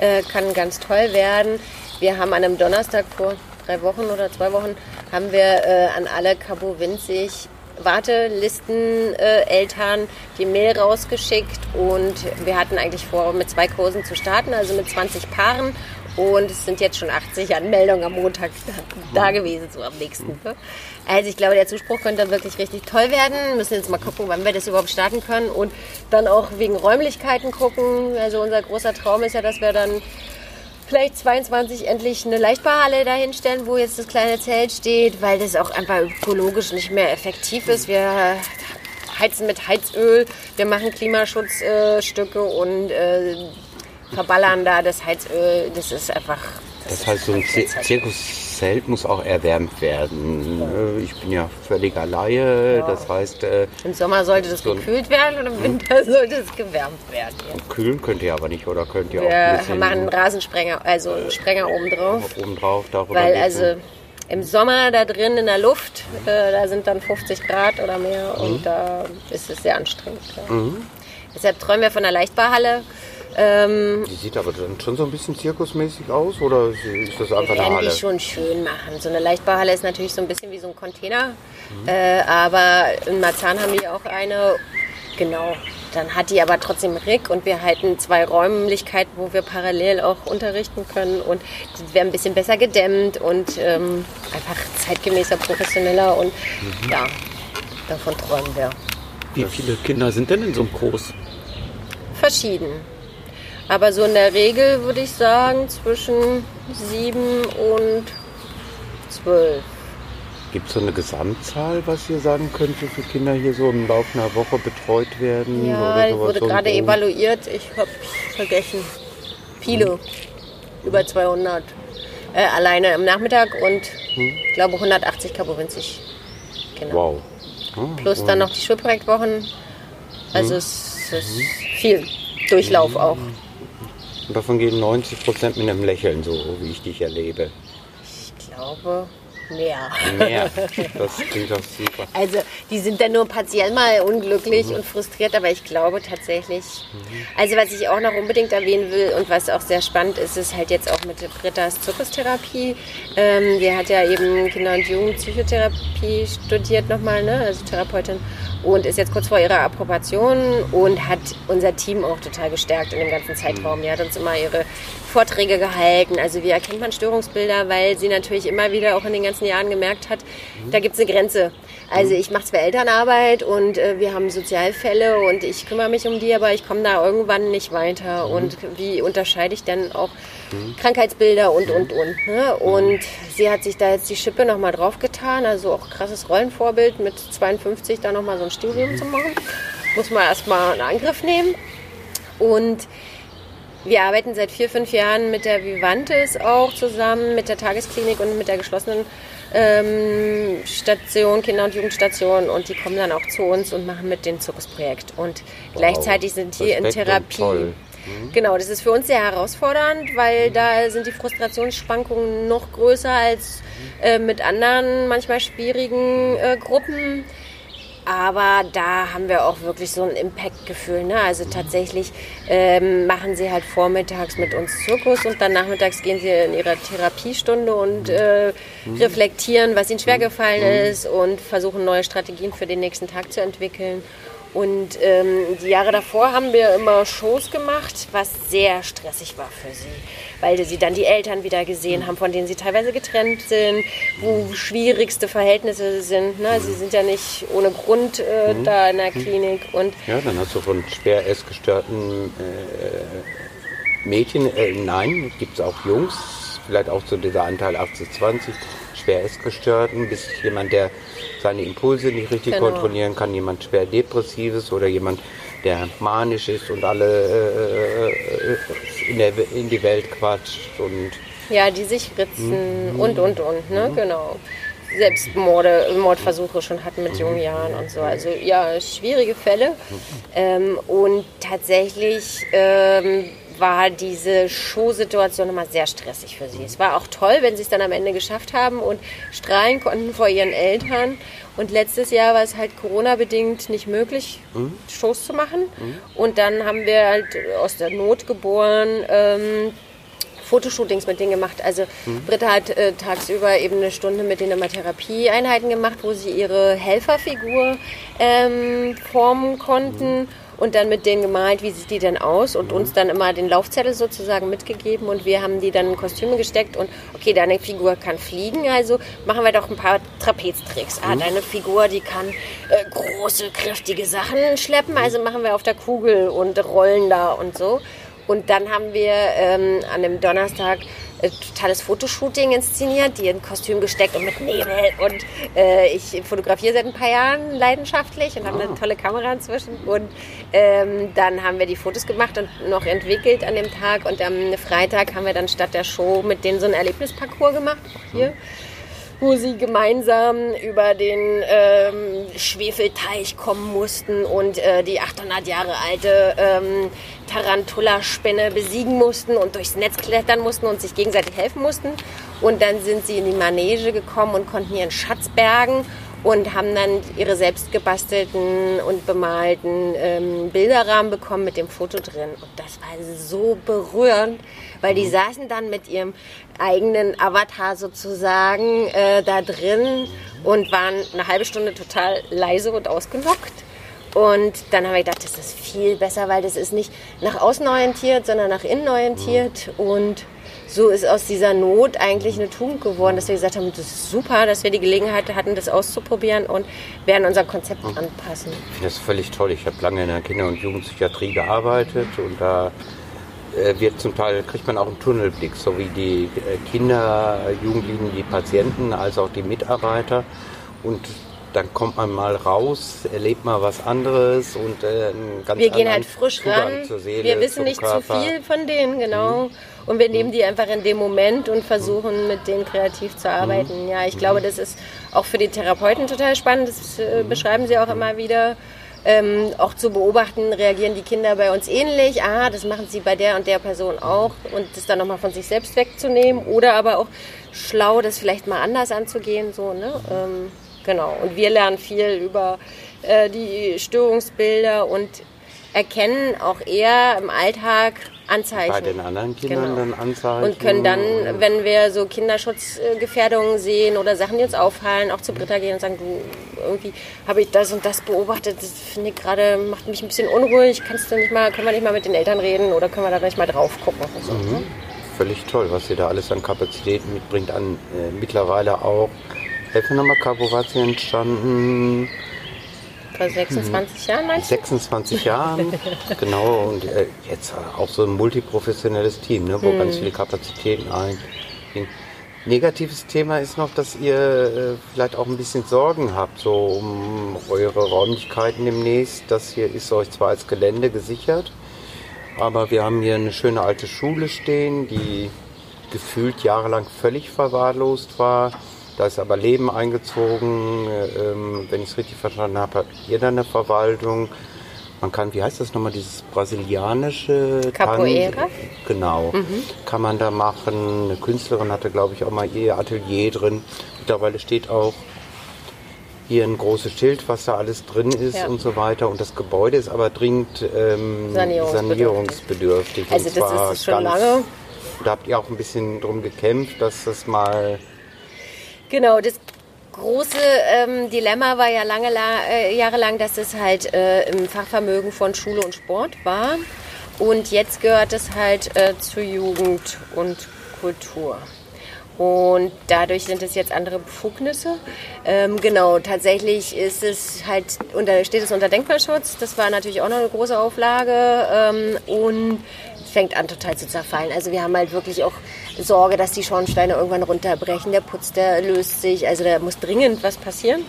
äh, kann ganz toll werden. Wir haben an einem Donnerstag vor drei Wochen oder zwei Wochen haben wir äh, an alle Cabo Winzig Wartelisten äh, Eltern die Mail rausgeschickt und wir hatten eigentlich vor, mit zwei Kursen zu starten, also mit 20 Paaren. Und es sind jetzt schon 80 Anmeldungen am Montag da, da gewesen, so am nächsten. Ne? Also ich glaube, der Zuspruch könnte wirklich richtig toll werden. Wir müssen jetzt mal gucken, wann wir das überhaupt starten können und dann auch wegen Räumlichkeiten gucken. Also unser großer Traum ist ja, dass wir dann vielleicht 22 endlich eine Leichtbauhalle dahinstellen, wo jetzt das kleine Zelt steht, weil das auch einfach ökologisch nicht mehr effektiv ist. Wir heizen mit Heizöl, wir machen Klimaschutzstücke und äh, verballern da das Heizöl. Das ist einfach. Das heißt, so ein Zir Zirkuszelt muss auch erwärmt werden. Äh, Ich bin ja völliger Laie. Das heißt, äh, Im Sommer sollte das So gekühlt werden und im Winter sollte es gewärmt werden. Ja. kühlen könnt ihr aber nicht, oder könnt ihr auch ein Wir machen einen Rasensprenger, also einen Sprenger oben drauf. obendrauf darüber Weil also im Sommer da drin in der Luft, äh, da sind dann 50 Grad oder mehr und da ist es sehr anstrengend. Ja. Deshalb träumen wir von einer Leichtbauhalle. Ähm, Die sieht aber dann schon so ein bisschen zirkusmäßig aus, oder ist das einfach eine Halle? die schon schön machen. So eine Leichtbauhalle ist natürlich so ein bisschen wie so ein Container. Äh, aber in Marzahn haben wir auch eine. Genau. Dann hat die aber trotzdem Rick und wir halten zwei Räumlichkeiten, wo wir parallel auch unterrichten können und die werden ein bisschen besser gedämmt und ähm, einfach zeitgemäßer, professioneller und ja, davon träumen wir. Wie viele Kinder sind denn in so einem Kurs? Verschieden. Aber so in der Regel würde ich sagen zwischen sieben und zwölf. Gibt es so eine Gesamtzahl, was ihr sagen könnt, wie viele Kinder hier so im Laufe einer Woche betreut werden? Ja, oder sowas wurde so gerade grob? evaluiert. Ich habe vergessen. Viele. Über 200. Äh, alleine im Nachmittag und ich glaube 180 Kabowinzig Kinder. Wow. Ah, Plus dann noch die Schulprojektwochen. Also es ist viel Durchlauf auch. Und davon gehen 90 Prozent mit einem Lächeln, so wie ich dich erlebe. Ich glaube mehr. Mehr. Das klingt doch super. Also die sind dann nur partiell mal unglücklich und frustriert, aber ich glaube tatsächlich. Also was ich auch noch unbedingt erwähnen will und was auch sehr spannend ist, ist halt jetzt auch mit Britta's Zirkustherapie. Ähm, die hat ja eben Kinder- und Jugendpsychotherapie studiert nochmal, ne? also Therapeutin. Und ist jetzt kurz vor ihrer Approbation und hat unser Team auch total gestärkt in dem ganzen Zeitraum. Die hat uns immer ihre Vorträge gehalten. Also wie erkennt man Störungsbilder, weil sie natürlich immer wieder auch in den ganzen Jahren gemerkt hat, da gibt es eine Grenze. Also ich mache zwar Elternarbeit und äh, wir haben Sozialfälle und ich kümmere mich um die, aber ich komme da irgendwann nicht weiter. Und wie unterscheide ich denn auch Krankheitsbilder und, und, und. Ne? Und sie hat sich da jetzt die Schippe nochmal draufgetan, also auch krasses Rollenvorbild mit 52 da nochmal so ein Studium zu machen. Muss man erstmal einen Angriff nehmen. Und wir arbeiten seit vier, fünf Jahren mit der Vivantes auch zusammen, mit der Tagesklinik und mit der geschlossenen ähm, Station, Kinder- und Jugendstation. Und die kommen dann auch zu uns und machen mit dem Zirkusprojekt. Und gleichzeitig sind die in Respekt und Therapie. toll. Genau, das ist für uns sehr herausfordernd, weil da sind die Frustrationsschwankungen noch größer als äh, mit anderen manchmal schwierigen äh, Gruppen. Aber da haben wir auch wirklich so ein Impact-Gefühl. Ne? Also tatsächlich ähm, machen sie halt vormittags mit uns Zirkus und dann nachmittags gehen sie in ihre Therapiestunde und äh, reflektieren, was ihnen schwergefallen ist und versuchen neue Strategien für den nächsten Tag zu entwickeln. Und ähm, die Jahre davor haben wir immer Shows gemacht, was sehr stressig war für sie, weil sie dann die Eltern wieder gesehen haben, von denen sie teilweise getrennt sind, wo schwierigste Verhältnisse sind. Ne? Sie sind ja nicht ohne Grund äh, da in der Klinik und Ja, dann hast du von schwer essgestörten äh, Mädchen, äh, nein, gibt es auch Jungs, vielleicht auch so dieser Anteil 80-20, schwer essgestörten, bis jemand, der seine Impulse nicht richtig Genau. kontrollieren kann, jemand schwer depressives oder jemand, der manisch ist und alle äh, äh, in, der, in die Welt quatscht und ja, die sich ritzen und und und, ne? Genau. Selbstmorde, Mordversuche schon hatten mit jungen Jahren und so. Also ja, schwierige Fälle. Ähm, und tatsächlich ähm, war diese Showsituation immer sehr stressig für sie. Es war auch toll, wenn sie es dann am Ende geschafft haben und strahlen konnten vor ihren Eltern. Und letztes Jahr war es halt Corona-bedingt nicht möglich, Shows zu machen. Und dann haben wir halt aus der Not geboren ähm, Fotoshootings mit denen gemacht. Also Britta hat äh, tagsüber eben eine Stunde mit denen immer Therapieeinheiten gemacht, wo sie ihre Helferfigur ähm, formen konnten und dann mit denen gemalt, wie sieht die denn aus und uns dann immer den Laufzettel sozusagen mitgegeben und wir haben die dann in Kostüme gesteckt und okay, deine Figur kann fliegen, also machen wir doch ein paar Trapeztricks. Ah, deine Figur, die kann äh, große, kräftige Sachen schleppen, also machen wir auf der Kugel und rollen da und so. Und dann haben wir ähm, an dem Donnerstag äh, totales Fotoshooting inszeniert, die in Kostüm gesteckt und mit Nebel. Und äh, ich fotografiere seit ein paar Jahren leidenschaftlich und habe eine tolle Kamera inzwischen. Und ähm, dann haben wir die Fotos gemacht und noch entwickelt an dem Tag. Und am Freitag haben wir dann statt der Show mit denen so einen Erlebnisparcours gemacht, auch hier wo sie gemeinsam über den ähm, Schwefelteich kommen mussten und äh, die 800 Jahre alte ähm, Tarantula-Spinne besiegen mussten und durchs Netz klettern mussten und sich gegenseitig helfen mussten. Und dann sind sie in die Manege gekommen und konnten ihren Schatz bergen und haben dann ihre selbst gebastelten und bemalten ähm, Bilderrahmen bekommen mit dem Foto drin. Und das war so berührend, weil die saßen dann mit ihrem eigenen Avatar sozusagen äh, da drin und waren eine halbe Stunde total leise und ausgenockt. Und dann haben wir gedacht, das ist viel besser, weil das ist nicht nach außen orientiert, sondern nach innen orientiert. Und so ist aus dieser Not eigentlich eine Tugend geworden, dass wir gesagt haben, das ist super, dass wir die Gelegenheit hatten, das auszuprobieren und werden unser Konzept anpassen. Ich finde das völlig toll. Ich habe lange in der Kinder- und Jugendpsychiatrie gearbeitet und da wird zum Teil, kriegt man auch einen Tunnelblick, so wie die äh, Kinder, Jugendlichen, die Patienten, als auch die Mitarbeiter. Und dann kommt man mal raus, erlebt mal was anderes und äh, einen ganz Wir gehen halt frisch Zugang ran. Seele, wir wissen nicht Körper. zu viel von denen, genau. Und wir nehmen die einfach in dem Moment und versuchen mit denen kreativ zu arbeiten. Ja, ich glaube, das ist auch für die Therapeuten total spannend. Das äh, beschreiben sie auch immer wieder. Ähm, auch zu beobachten, reagieren die Kinder bei uns ähnlich. Ah, das machen sie bei der und der Person auch. Und das dann nochmal von sich selbst wegzunehmen. Oder aber auch schlau, das vielleicht mal anders anzugehen. So, ne? ähm, genau. Und wir lernen viel über äh, die Störungsbilder und erkennen auch eher im Alltag Anzeichen. Bei den anderen Kindern Genau. dann Anzeichen. Und können dann, wenn wir so Kinderschutzgefährdungen sehen oder Sachen, die uns auffallen, auch zu Britta gehen und sagen, du, irgendwie habe ich das und das beobachtet, das finde ich gerade, macht mich ein bisschen unruhig, kannst du nicht mal, können wir nicht mal mit den Eltern reden oder können wir da gleich mal drauf gucken? So. Mhm. Völlig toll, was ihr da alles an Kapazitäten mitbringt. An äh, mittlerweile auch, helfen nochmal, Kabovazi entstanden. Vor 26 Jahren meinst du? 26 Jahren, genau, und äh, jetzt auch so ein multiprofessionelles Team, ne, wo ganz viele Kapazitäten einbringen. Negatives Thema ist noch, dass ihr äh, vielleicht auch ein bisschen Sorgen habt, so um eure Räumlichkeiten demnächst. Das hier ist euch zwar als Gelände gesichert, aber wir haben hier eine schöne alte Schule stehen, die gefühlt jahrelang völlig verwahrlost war. Da ist aber Leben eingezogen. Äh, ähm, wenn ich es richtig verstanden habe, habt ihr da eine Verwaltung. Man kann, wie heißt das nochmal, dieses brasilianische Capoeira? Tan- Genau, kann man da machen. Eine Künstlerin hatte, glaube ich, auch mal ihr Atelier drin. Mittlerweile steht auch hier ein großes Schild, was da alles drin ist Ja. und so weiter. Und das Gebäude ist aber dringend ähm, Sanierungsbedürftig. sanierungsbedürftig. Also Und das zwar ist schon lange. Da habt ihr auch ein bisschen drum gekämpft, dass das mal Genau, das große ähm, Dilemma war ja lange la äh, jahrelang, dass es halt äh, im Fachvermögen von Schule und Sport war. Und jetzt gehört es halt äh, zu Jugend und Kultur. Und dadurch sind es jetzt andere Befugnisse. Ähm, genau, tatsächlich ist es halt unter, steht es unter Denkmalschutz. Das war natürlich auch noch eine große Auflage. Ähm, und fängt an total zu zerfallen. Also wir haben halt wirklich auch Sorge, dass die Schornsteine irgendwann runterbrechen. Der Putz, der löst sich. Also da muss dringend was passieren.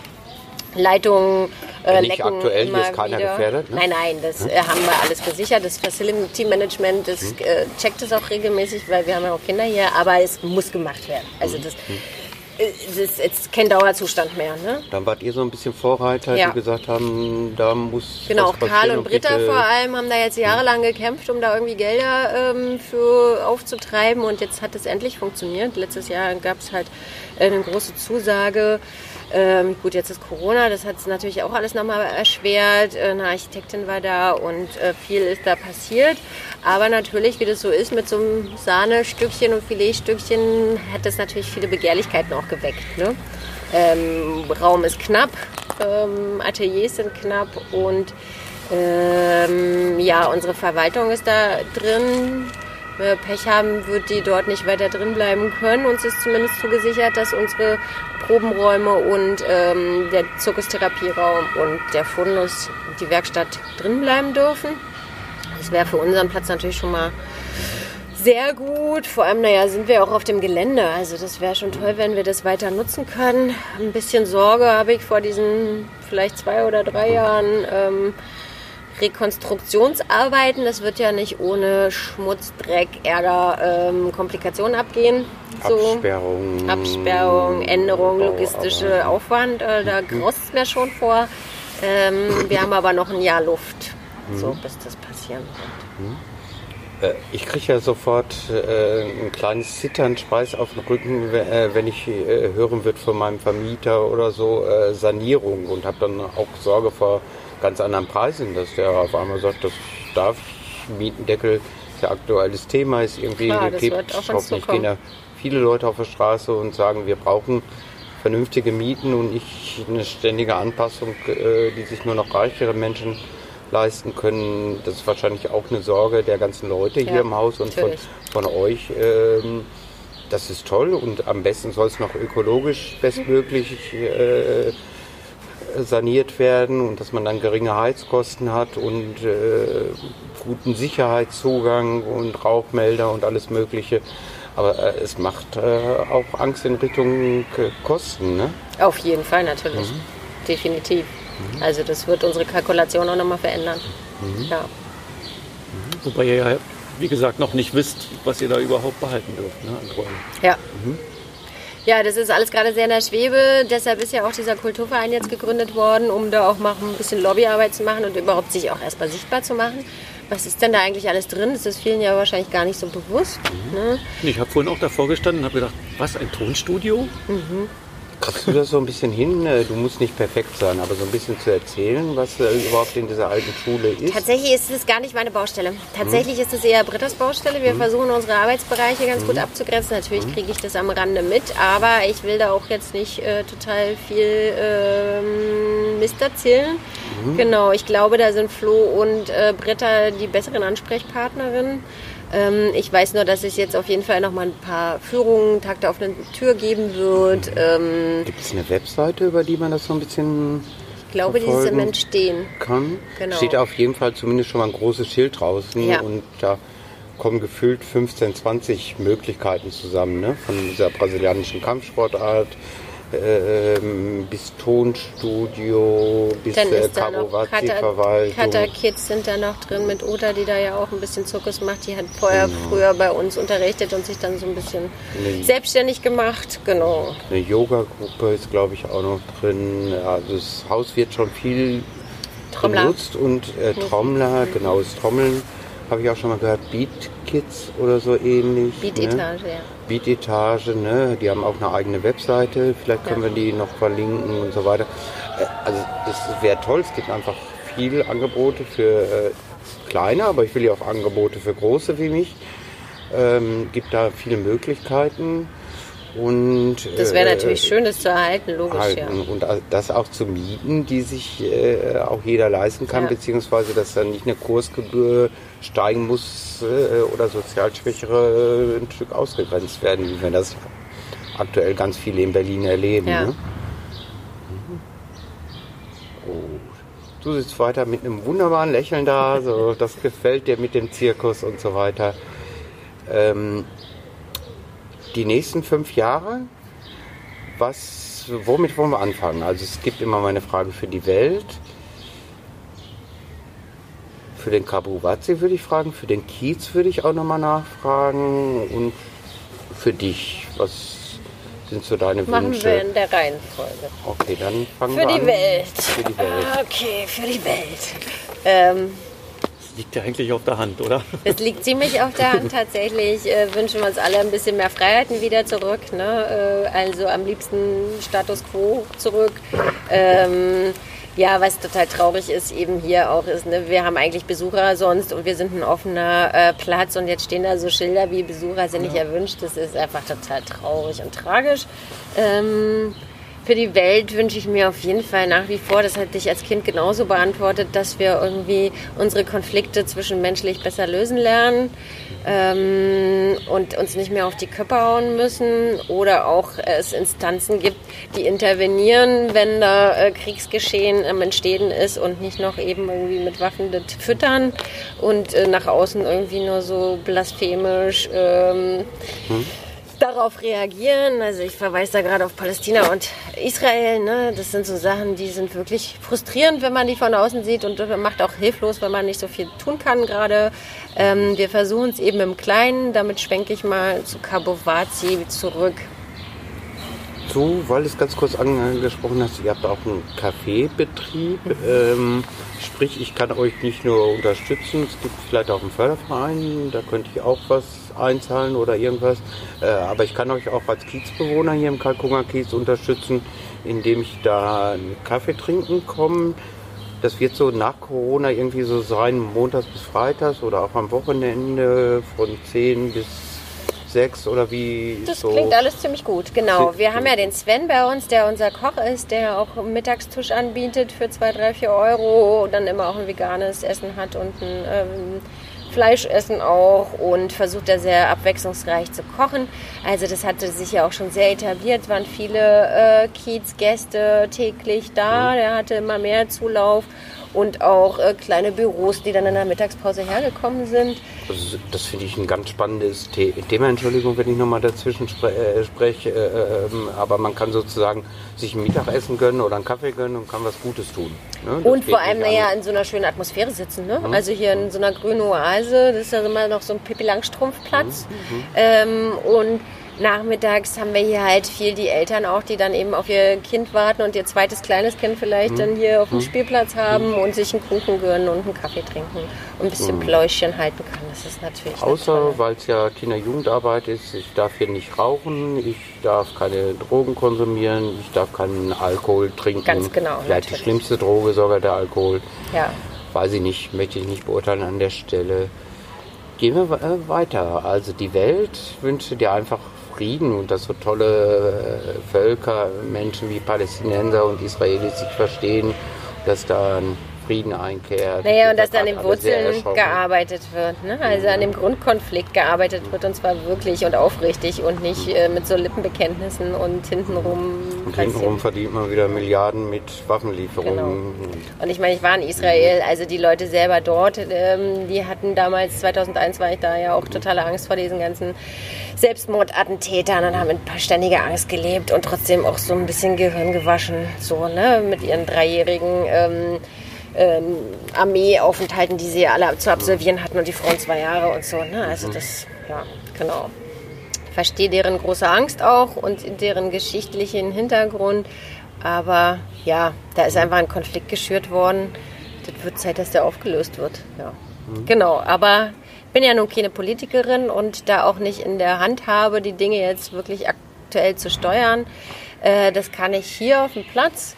Leitungen äh, Nicht lecken aktuell, hier ist keiner wieder. gefährdet, ne? Nein, nein, das äh, haben wir alles gesichert. Das Facility Management, das äh, checkt es auch regelmäßig, weil wir haben ja auch Kinder hier. Aber es muss gemacht werden. Also das, äh, das ist jetzt kein Dauerzustand mehr. Ne? Dann wart ihr so ein bisschen Vorreiter, Ja. die gesagt haben, da muss Genau, was Karl und Britta bitte- vor allem haben da jetzt jahrelang gekämpft, um da irgendwie Gelder ähm, für aufzutreiben und jetzt hat es endlich funktioniert. Letztes Jahr gab es halt äh, eine große Zusage. Ähm, gut, jetzt ist Corona, das hat es natürlich auch alles nochmal erschwert. Äh, eine Architektin war da und äh, viel ist da passiert. Aber natürlich, wie das so ist, mit so einem Sahnestückchen und Filetstückchen hat das natürlich viele Begehrlichkeiten auch geweckt. Ne? Ähm, Raum ist knapp, ähm, Ateliers sind knapp und ähm, ja, unsere Verwaltung ist da drin. Wenn wir Pech haben, wird die dort nicht weiter drin bleiben können. Uns ist zumindest zugesichert, dass unsere Probenräume und ähm, der Zirkustherapieraum und der Fundus, die Werkstatt drin bleiben dürfen. Das wäre für unseren Platz natürlich schon mal sehr gut. Vor allem, naja, sind wir auch auf dem Gelände. Also das wäre schon toll, wenn wir das weiter nutzen können. Ein bisschen Sorge habe ich vor diesen vielleicht zwei oder drei Jahren. Ähm, Rekonstruktionsarbeiten, das wird ja nicht ohne Schmutz, Dreck, Ärger, ähm, Komplikationen abgehen. So. Absperrung. Absperrung, Änderung, logistische Aufwand, äh, da graust es mir schon vor. Ähm, wir haben aber noch ein Jahr Luft, so bis das passieren wird. Äh, Ich kriege ja sofort äh, ein kleines Zittern, Speis auf den Rücken, äh, wenn ich äh, hören wird von meinem Vermieter oder so äh, Sanierung und habe dann auch Sorge vor ganz anderen Preisen, dass der auf einmal sagt, das darf ich, Mietendeckel ist ja aktuelles Thema, ist irgendwie Klar, das gekippt. Hoffentlich gehen da viele Leute auf der Straße und sagen, wir brauchen vernünftige Mieten und nicht eine ständige Anpassung, äh, die sich nur noch reichere Menschen leisten können. Das ist wahrscheinlich auch eine Sorge der ganzen Leute Ja, hier im Haus und von, natürlich. von euch. Ähm, das ist toll und am besten soll es noch ökologisch bestmöglich äh, saniert werden und dass man dann geringe Heizkosten hat und äh, guten Sicherheitszugang und Rauchmelder und alles Mögliche. Aber äh, es macht äh, auch Angst in Richtung äh, Kosten. Ne? Auf jeden Fall natürlich. Mhm. Definitiv. Also das wird unsere Kalkulation auch nochmal verändern. Mhm. Ja. Wobei ihr ja, wie gesagt, noch nicht wisst, was ihr da überhaupt behalten dürft ne, an Räumen. Ja. Ja, das ist alles gerade sehr in der Schwebe. Deshalb ist ja auch dieser Kulturverein jetzt gegründet worden, um da auch mal ein bisschen Lobbyarbeit zu machen und überhaupt sich auch erstmal sichtbar zu machen. Was ist denn da eigentlich alles drin? Das ist vielen ja wahrscheinlich gar nicht so bewusst. Ne? Ich habe vorhin auch davor gestanden und habe gedacht, was, ein Tonstudio? Kriegst du das so ein bisschen hin? Äh, Du musst nicht perfekt sein, aber so ein bisschen zu erzählen, was äh, überhaupt in dieser alten Schule ist. Tatsächlich ist es gar nicht meine Baustelle. Tatsächlich ist es eher Britta's Baustelle. Wir versuchen unsere Arbeitsbereiche ganz gut abzugrenzen. Natürlich kriege ich das am Rande mit, aber ich will da auch jetzt nicht äh, total viel ähm, Mist erzählen. Genau, ich glaube, da sind Flo und äh, Britta die besseren Ansprechpartnerinnen. Ähm, ich weiß nur, dass es jetzt auf jeden Fall noch mal ein paar Führungen, Tag der offenen Tür geben wird. Ähm, Gibt es eine Webseite, über die man das so ein bisschen ich glaube, die ist im Verfolgen. Entstehen. kann? Genau. Steht auf jeden Fall zumindest schon mal ein großes Schild draußen Ja. und da kommen gefühlt 15, 20 Möglichkeiten zusammen, ne? von dieser brasilianischen Kampfsportart ähm, bis Tonstudio, bis Dann äh, ist da noch Kata, Kabuwazi-Verwaltung. Kata Kids sind da noch drin mit Uta, die da ja auch ein bisschen Zirkus macht. Die hat vorher früher bei uns unterrichtet und sich dann so ein bisschen Nee. selbstständig gemacht. Genau. Eine Yoga-Gruppe ist, glaube ich, auch noch drin. Also das Haus wird schon viel Trommler. benutzt und äh, Trommler, genau, das Trommeln habe ich auch schon mal gehört. Beat Kids oder so ähnlich. Ne? Beat-Etage, ja. Beat-Etage, ne? die haben auch eine eigene Webseite. Vielleicht können wir die noch verlinken und so weiter. Äh, also das wäre toll. Es gibt einfach viele Angebote für äh, kleine, aber ich will ja auch Angebote für große wie mich. Ähm, gibt da viele Möglichkeiten. Und, Das wäre äh, natürlich schön, das zu erhalten, logisch, ja. halten und das auch zu mieten, die sich äh, auch jeder leisten kann, Ja. beziehungsweise dass dann nicht eine Kursgebühr steigen muss äh, oder sozial Schwächere äh, ein Stück ausgegrenzt werden, wie wir das aktuell ganz viele in Berlin erleben. Ja. Ne? Mhm. Du sitzt weiter mit einem wunderbaren Lächeln da, so, das gefällt dir mit dem Zirkus und so weiter. Ähm, die nächsten fünf Jahre, was, womit wollen wir anfangen? Also es gibt immer meine Frage für die Welt. Für den Kabuwazi würde ich fragen, für den Kiez würde ich auch nochmal nachfragen und für dich, was sind so deine Machen Wünsche? wir in der Reihenfolge. Okay, dann fangen Für wir die an. Welt. Für die Welt. Okay, für die Welt. Ähm, Das liegt ja eigentlich auf der Hand, oder? Es liegt ziemlich auf der Hand tatsächlich. Äh, wünschen wir uns alle ein bisschen mehr Freiheiten wieder zurück. Ne? Äh, also am liebsten Status quo zurück. Ähm, ja, was total traurig ist eben hier auch ist, ne, wir haben eigentlich Besucher sonst und wir sind ein offener äh, Platz und jetzt stehen da so Schilder wie Besucher sind nicht erwünscht. Das ist einfach total traurig und tragisch. Ähm, für die Welt wünsche ich mir auf jeden Fall nach wie vor, das hatte ich als Kind genauso beantwortet, dass wir irgendwie unsere Konflikte zwischenmenschlich besser lösen lernen ähm, und uns nicht mehr auf die Köpfe hauen müssen oder auch es Instanzen gibt, die intervenieren, wenn da äh, Kriegsgeschehen am Entstehen ist und nicht noch eben irgendwie mit Waffen das füttern und äh, nach außen irgendwie nur so blasphemisch ähm, darauf reagieren. Also ich verweise da gerade auf Palästina und Israel. Ne? Das sind so Sachen, die sind wirklich frustrierend, wenn man die von außen sieht und macht auch hilflos, wenn man nicht so viel tun kann gerade. Ähm, wir versuchen es eben im Kleinen. Damit schwenke ich mal zu Kabowazi zurück. Du, weil du es ganz kurz angesprochen hast, ihr habt auch einen Kaffeebetrieb. Ähm, sprich, ich kann euch nicht nur unterstützen, es gibt vielleicht auch einen Förderverein, da könnte ich auch was einzahlen oder irgendwas. Äh, aber ich kann euch auch als Kiezbewohner hier im Kalkunger Kiez unterstützen, indem ich da einen Kaffee trinken komme. Das wird so nach Corona irgendwie so sein, montags bis freitags oder auch am Wochenende von 10 bis sechs oder wie? Das so? klingt alles ziemlich gut, genau. Wir haben ja den Sven bei uns, der unser Koch ist, der auch einen Mittagstisch anbietet für 2, 3, 4 Euro und dann immer auch ein veganes Essen hat und ein ähm, Fleischessen auch und versucht da sehr abwechslungsreich zu kochen. Also das hatte sich ja auch schon sehr etabliert, waren viele äh, Kiezgäste täglich da, der hatte immer mehr Zulauf und auch äh, kleine Büros, die dann in der Mittagspause hergekommen sind. Das, das finde ich ein ganz spannendes The Thema. Entschuldigung, wenn ich nochmal dazwischen spre äh, spreche. Äh, ähm, aber man kann sozusagen sich ein Mittagessen gönnen oder einen Kaffee gönnen und kann was Gutes tun. Ne? Und vor allem, naja, in so einer schönen Atmosphäre sitzen. Ne? Also hier in so einer grünen Oase, das ist ja immer noch so ein Pippi Langstrumpf-Platz. Ähm, und nachmittags haben wir hier halt viel die Eltern auch, die dann eben auf ihr Kind warten und ihr zweites kleines Kind vielleicht dann hier auf dem Spielplatz haben und sich einen Kuchen gönnen und einen Kaffee trinken und ein bisschen Pläuschen halten können. Das ist natürlich Außer, weil es ja Kinder-Jugendarbeit ist, ich darf hier nicht rauchen, ich darf keine Drogen konsumieren, ich darf keinen Alkohol trinken. Ganz genau, Vielleicht die natürlich. schlimmste Droge sogar der Alkohol. ja. Weiß ich nicht, möchte ich nicht beurteilen an der Stelle. Gehen wir äh, weiter. Also die Welt wünsche dir einfach Frieden und dass so tolle äh, Völker, Menschen wie Palästinenser und Israelis sich verstehen, dass da ein Frieden einkehrt. Naja, und dass an den Wurzeln gearbeitet wird. Ne? Also an dem Grundkonflikt gearbeitet wird und zwar wirklich und aufrichtig und nicht äh, mit so Lippenbekenntnissen und hintenrum. Und hintenrum verdient man wieder Milliarden mit Waffenlieferungen. Und ich meine, ich war in Israel, also die Leute selber dort, ähm, die hatten damals, 2001 war ich da ja auch totale Angst vor diesen ganzen Selbstmordattentätern und haben in ständiger Angst gelebt und trotzdem auch so ein bisschen Gehirn gewaschen, so, ne, mit ihren dreijährigen ähm, ähm, Armeeaufenthalten, die sie alle zu absolvieren hatten und die Frauen zwei Jahre und so, ne, also das, ja, genau. Ich verstehe deren große Angst auch und deren geschichtlichen Hintergrund. Aber ja, da ist einfach ein Konflikt geschürt worden. Das wird Zeit, dass der aufgelöst wird. Ja. Genau, aber ich bin ja nun keine Politikerin und da auch nicht in der Hand habe, die Dinge jetzt wirklich aktuell zu steuern. Äh, das kann ich hier auf dem Platz.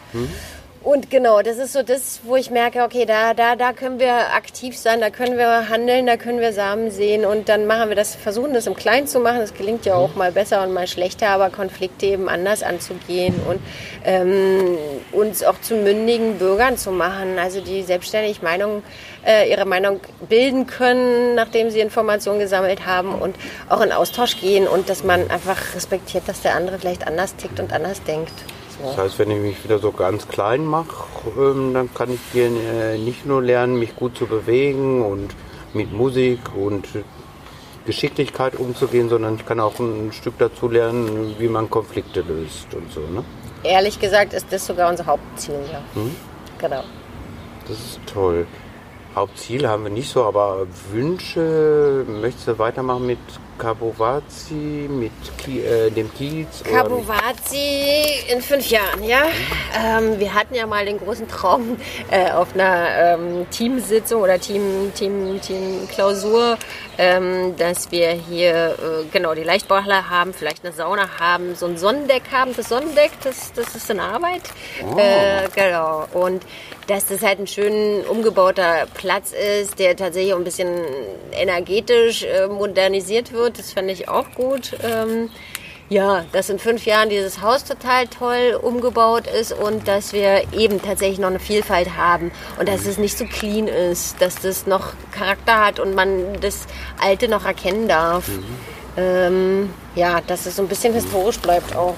Und genau, das ist so das, wo ich merke, okay, da, da, da können wir aktiv sein, da können wir handeln, da können wir Samen sehen und dann machen wir das, versuchen das im Kleinen zu machen. Das gelingt ja auch mal besser und mal schlechter, aber Konflikte eben anders anzugehen und ähm, uns auch zu mündigen Bürgern zu machen, also die selbstständig Meinung, äh, ihre Meinung bilden können, nachdem sie Informationen gesammelt haben und auch in Austausch gehen und dass man einfach respektiert, dass der andere vielleicht anders tickt und anders denkt. Das heißt, wenn ich mich wieder so ganz klein mache, ähm, dann kann ich hier äh, nicht nur lernen, mich gut zu bewegen und mit Musik und Geschicklichkeit umzugehen, sondern ich kann auch ein Stück dazu lernen, wie man Konflikte löst und so. Ne? Ehrlich gesagt ist das sogar unser Hauptziel, ja. Genau. Das ist toll. Hauptziel haben wir nicht so, aber Wünsche, möchtest du weitermachen mit Kabovazi, mit Ki äh, dem Kiez? Kabuwazi in fünf Jahren, ja. Ähm, wir hatten ja mal den großen Traum äh, auf einer ähm, Teamsitzung oder Team, Team, Teamklausur, ähm, dass wir hier äh, genau die Leichtbauhalle haben, vielleicht eine Sauna haben, so ein Sonnendeck haben. Das Sonnendeck, das, das ist in Arbeit. Äh, genau. Und dass das halt ein schön umgebauter Platz ist, der tatsächlich auch ein bisschen energetisch äh, modernisiert wird. Das fände ich auch gut. Ähm, ja, dass in fünf Jahren dieses Haus total toll umgebaut ist und dass wir eben tatsächlich noch eine Vielfalt haben und dass es nicht so clean ist, dass das noch Charakter hat und man das Alte noch erkennen darf. Ähm, ja, dass es so ein bisschen historisch bleibt auch.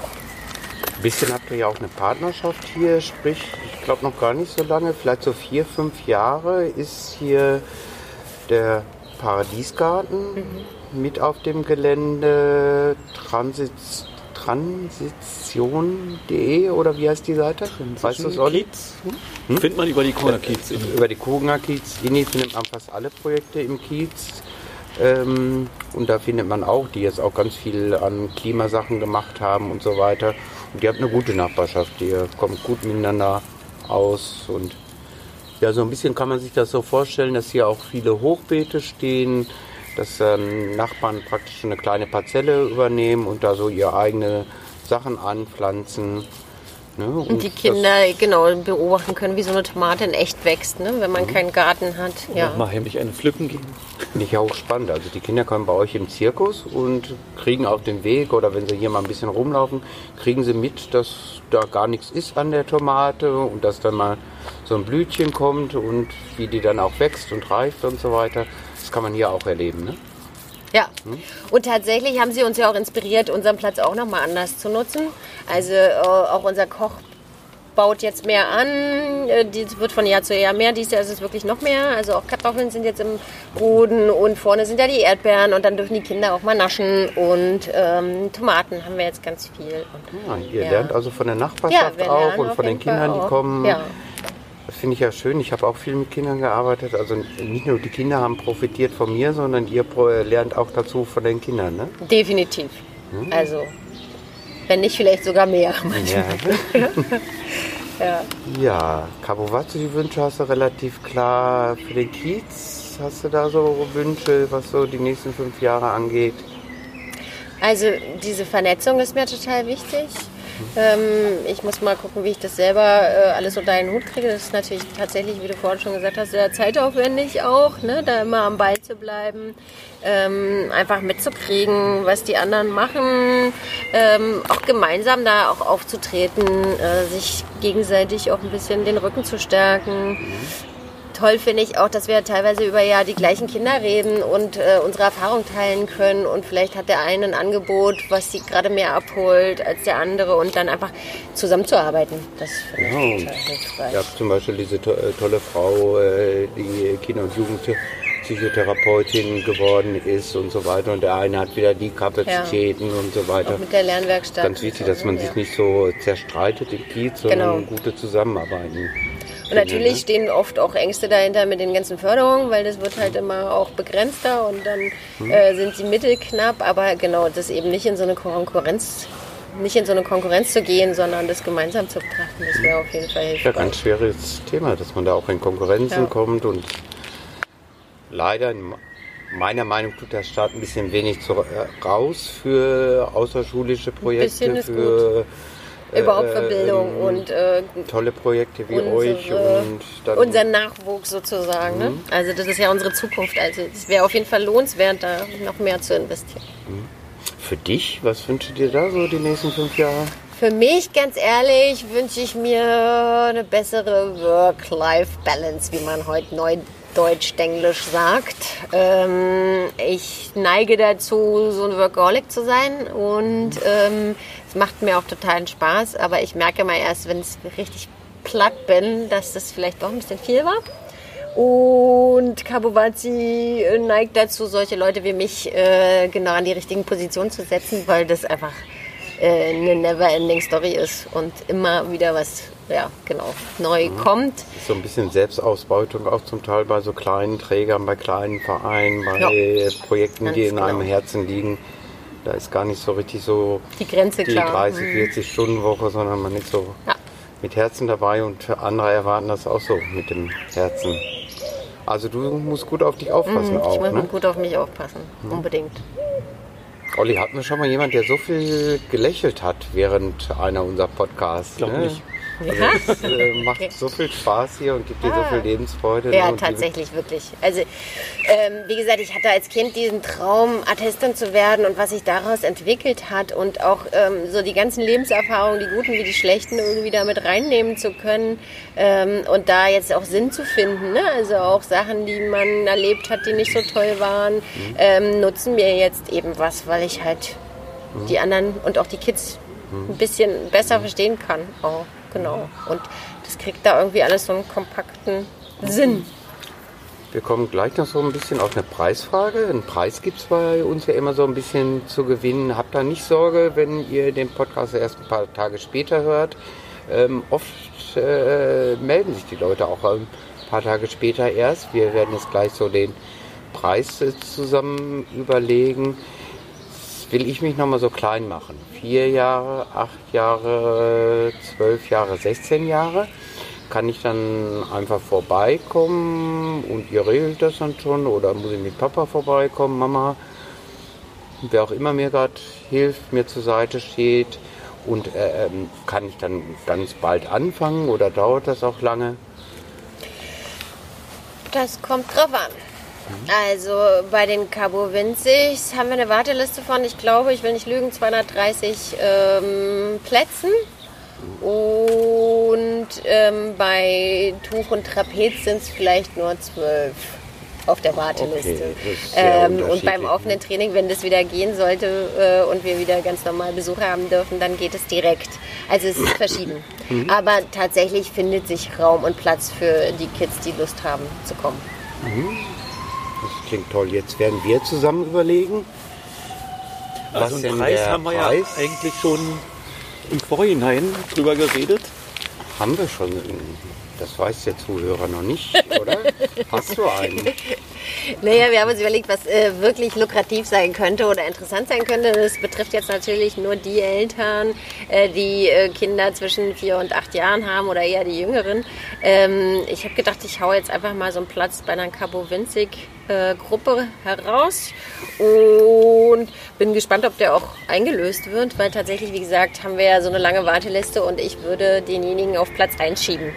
Ein bisschen habt ihr ja auch eine Partnerschaft hier, sprich, ich glaube noch gar nicht so lange, vielleicht so vier, fünf Jahre ist hier der Paradiesgarten mit auf dem Gelände Transit, transition.de oder wie heißt die Seite? Weißt du es, Olli? Kiez? Findet man über die Corner Kiez. Über die Kugener Kiez, INI findet man fast alle Projekte im Kiez. Ähm, und da findet man auch, die jetzt auch ganz viel an Klimasachen gemacht haben und so weiter. Und die haben eine gute Nachbarschaft, die kommt gut miteinander aus. Und ja, so ein bisschen kann man sich das so vorstellen, dass hier auch viele Hochbeete stehen, dass ähm, Nachbarn praktisch eine kleine Parzelle übernehmen und da so ihre eigene Sachen anpflanzen. Ne? Und die Kinder genau beobachten können, wie so eine Tomate in echt wächst, ne? wenn man keinen Garten hat. Ja. Mal heimlich eine pflücken gehen. Finde ich ja auch spannend. Also die Kinder kommen bei euch im Zirkus und kriegen auf dem Weg oder wenn sie hier mal ein bisschen rumlaufen, kriegen sie mit, dass da gar nichts ist an der Tomate und dass dann mal so ein Blütchen kommt und wie die dann auch wächst und reift und so weiter. Kann man hier auch erleben. Ne? Ja, und tatsächlich haben sie uns ja auch inspiriert, unseren Platz auch nochmal anders zu nutzen. Also äh, auch unser Koch baut jetzt mehr an, Äh, das wird von Jahr zu Jahr mehr, dieses Jahr ist es wirklich noch mehr. Also auch Kartoffeln sind jetzt im Boden und vorne sind ja die Erdbeeren und dann dürfen die Kinder auch mal naschen und ähm, Tomaten haben wir jetzt ganz viel. Und, Ja, ihr Ja. lernt also von der Nachbarschaft wir auch und von den Kindern, die kommen. Ja. Das finde ich ja schön. Ich habe auch viel mit Kindern gearbeitet. Also nicht nur die Kinder haben profitiert von mir, sondern ihr pro- lernt auch dazu von den Kindern. Ne? Definitiv. Hm. Also, wenn nicht vielleicht sogar mehr. Ja. Ja. ja, Cabo Wazzo, die Wünsche hast du relativ klar für den Kiez. Hast du da so Wünsche, was so die nächsten fünf Jahre angeht? Also diese Vernetzung ist mir total wichtig. Ähm, ich muss mal gucken, wie ich das selber äh, alles unter einen Hut kriege. Das ist natürlich tatsächlich, wie du vorhin schon gesagt hast, sehr zeitaufwendig auch, ne? da immer am Ball zu bleiben, ähm, einfach mitzukriegen, was die anderen machen, ähm, auch gemeinsam da auch aufzutreten, äh, sich gegenseitig auch ein bisschen den Rücken zu stärken. Toll finde ich auch, dass wir teilweise über ja die gleichen Kinder reden und äh, unsere Erfahrung teilen können und vielleicht hat der eine ein Angebot, was sie gerade mehr abholt als der andere und dann einfach zusammenzuarbeiten. Das finde Ja, ich total hilfreich. Ihr habt zum Beispiel diese to äh, tolle Frau, äh, die Kinder- und Jugendpsychotherapeutin geworden ist und so weiter. Und der eine hat wieder die Kapazitäten und so weiter. Auch mit der Lernwerkstatt. Ganz wichtig, dass man Ja. sich nicht so zerstreitet im Kiez, sondern Genau. gute Zusammenarbeiten. Und natürlich stehen oft auch Ängste dahinter mit den ganzen Förderungen, weil das wird halt immer auch begrenzter und dann Hm. äh, sind die Mittel knapp. Aber genau, das eben nicht in so eine Konkurrenz, nicht in so eine Konkurrenz zu gehen, sondern das gemeinsam zu betrachten, das wäre auf jeden Fall Ja, hilfreich. ganz schweres Thema, dass man da auch in Konkurrenzen Ja. kommt und leider in meiner Meinung tut der Staat ein bisschen wenig zu, äh, raus für außerschulische Projekte, für Überhaupt für äh, Bildung ähm, und äh, tolle Projekte wie unsere- euch und dann unser Nachwuchs sozusagen. Ne? Also das ist ja unsere Zukunft. Also es wäre auf jeden Fall lohnenswert, da noch mehr zu investieren. für dich, was wünschst du dir da so die nächsten fünf Jahre? Für mich, ganz ehrlich, wünsche ich mir eine bessere Work-Life-Balance, wie man heute neu Deutsch-Englisch sagt. Ähm, ich neige dazu, so ein Workaholic zu sein und ähm, es macht mir auch totalen Spaß, aber ich merke mal erst, wenn ich richtig platt bin, dass das vielleicht doch ein bisschen viel war. Und Kabuwazi neigt dazu, solche Leute wie mich äh, genau an die richtigen Positionen zu setzen, weil das einfach äh, eine never-ending Story ist und immer wieder was, ja, genau, neu kommt. Ist so ein bisschen Selbstausbeutung auch zum Teil bei so kleinen Trägern, bei kleinen Vereinen, bei Ja. Projekten, Ganz die in einem genau. Herzen liegen. Da ist gar nicht so richtig so Die Grenze die klar. 30, Mhm. 40 Stunden Woche, sondern man ist so Ja. mit Herzen dabei und andere erwarten das auch so mit dem Herzen. Also du musst gut auf dich aufpassen Mhm, Ich auch, muss ne? gut auf mich aufpassen, unbedingt. Olli, hatten wir schon mal jemand, der so viel gelächelt hat während einer unserer Podcasts? Glaub ne? nicht. Ja. Es äh, macht so viel Spaß hier und gibt dir so Ah. viel Lebensfreude. ne? Ja, die- tatsächlich, wirklich. Also, ähm, wie gesagt, ich hatte als Kind diesen Traum, Artistin zu werden und was sich daraus entwickelt hat und auch ähm, so die ganzen Lebenserfahrungen, die guten wie die schlechten, irgendwie damit reinnehmen zu können ähm, und da jetzt auch Sinn zu finden. Ne? Also auch Sachen, die man erlebt hat, die nicht so toll waren, ähm, nutzen mir jetzt eben was, weil ich halt die anderen und auch die Kids ein bisschen besser verstehen kann. Oh, genau. Und das kriegt da irgendwie alles so einen kompakten Sinn. Wir kommen gleich noch so ein bisschen auf eine Preisfrage. Einen Preis gibt es bei uns ja immer so ein bisschen zu gewinnen. Habt da nicht Sorge, wenn ihr den Podcast erst ein paar Tage später hört. Ähm, oft äh, melden sich die Leute auch ein paar Tage später erst. Wir werden jetzt gleich so den Preis äh, zusammen überlegen. Will ich mich nochmal so klein machen. Vier Jahre, acht Jahre, zwölf Jahre, 16 Jahre. Kann ich dann einfach vorbeikommen und ihr regelt das dann schon oder muss ich mit Papa vorbeikommen, Mama? Wer auch immer mir gerade hilft, mir zur Seite steht. Und äh, ähm, kann ich dann ganz bald anfangen oder dauert das auch lange? Das kommt drauf an. Also bei den Cabo Vinzigs haben wir eine Warteliste von, ich glaube, ich will nicht lügen, 230 ähm, Plätzen. Und ähm, bei Tuch und Trapez sind es vielleicht nur zwölf auf der Warteliste. Okay, ähm, und beim ne? offenen Training, wenn das wieder gehen sollte äh, und wir wieder ganz normal Besucher haben dürfen, dann geht es direkt. Also es ist verschieden. Mhm. Aber tatsächlich findet sich Raum und Platz für die Kids, die Lust haben zu kommen. Das klingt toll. Jetzt werden wir zusammen überlegen. Also was einen denn Preis haben wir Preis? ja eigentlich schon im Vorhinein drüber geredet. Haben wir schon. Das weiß der Zuhörer noch nicht, oder? Hast du einen? Naja, wir haben uns überlegt, was äh, wirklich lukrativ sein könnte oder interessant sein könnte. Das betrifft jetzt natürlich nur die Eltern, äh, die äh, Kinder zwischen vier und acht Jahren haben oder eher die Jüngeren. Ähm, ich habe gedacht, ich hau jetzt einfach mal so einen Platz bei einer Cabo Winzig äh, Gruppe heraus und bin gespannt, ob der auch eingelöst wird, weil tatsächlich, wie gesagt, haben wir ja so eine lange Warteliste und ich würde denjenigen auf Platz einschieben.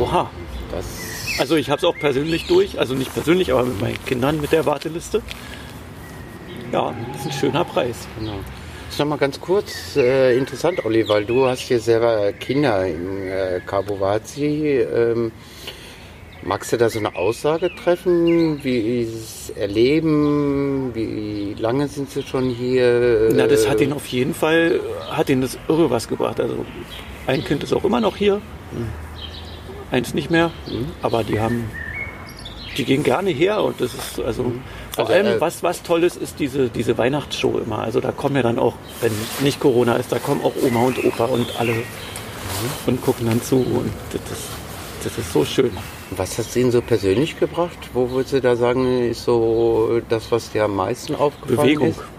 Oha. Das Also ich habe es auch persönlich durch, also nicht persönlich, aber mit meinen Kindern mit der Warteliste. Ja, das ist ein schöner Preis. Genau. Das ist noch mal ganz kurz äh, interessant, Olli, weil du hast hier selber Kinder in äh, Cabo Vazi. Ähm, magst du da so eine Aussage treffen, wie es erleben, wie lange sind sie schon hier? Na, das Äh, hat ihn auf jeden Fall, hat ihn das irre was gebracht. Also ein Kind ist auch immer noch hier, eins nicht mehr, aber die haben, die gehen gerne her und das ist also vor Also, allem äh, was was Tolles ist diese diese Weihnachtsshow immer. Also da kommen ja dann auch, wenn nicht Corona ist, da kommen auch Oma und Opa und alle und gucken dann zu und das ist, das ist so schön. Was hat es Ihnen so persönlich gebracht? Wo würdest du da sagen, ist so das, was dir am meisten aufgefallen Bewegung. ist? Bewegung,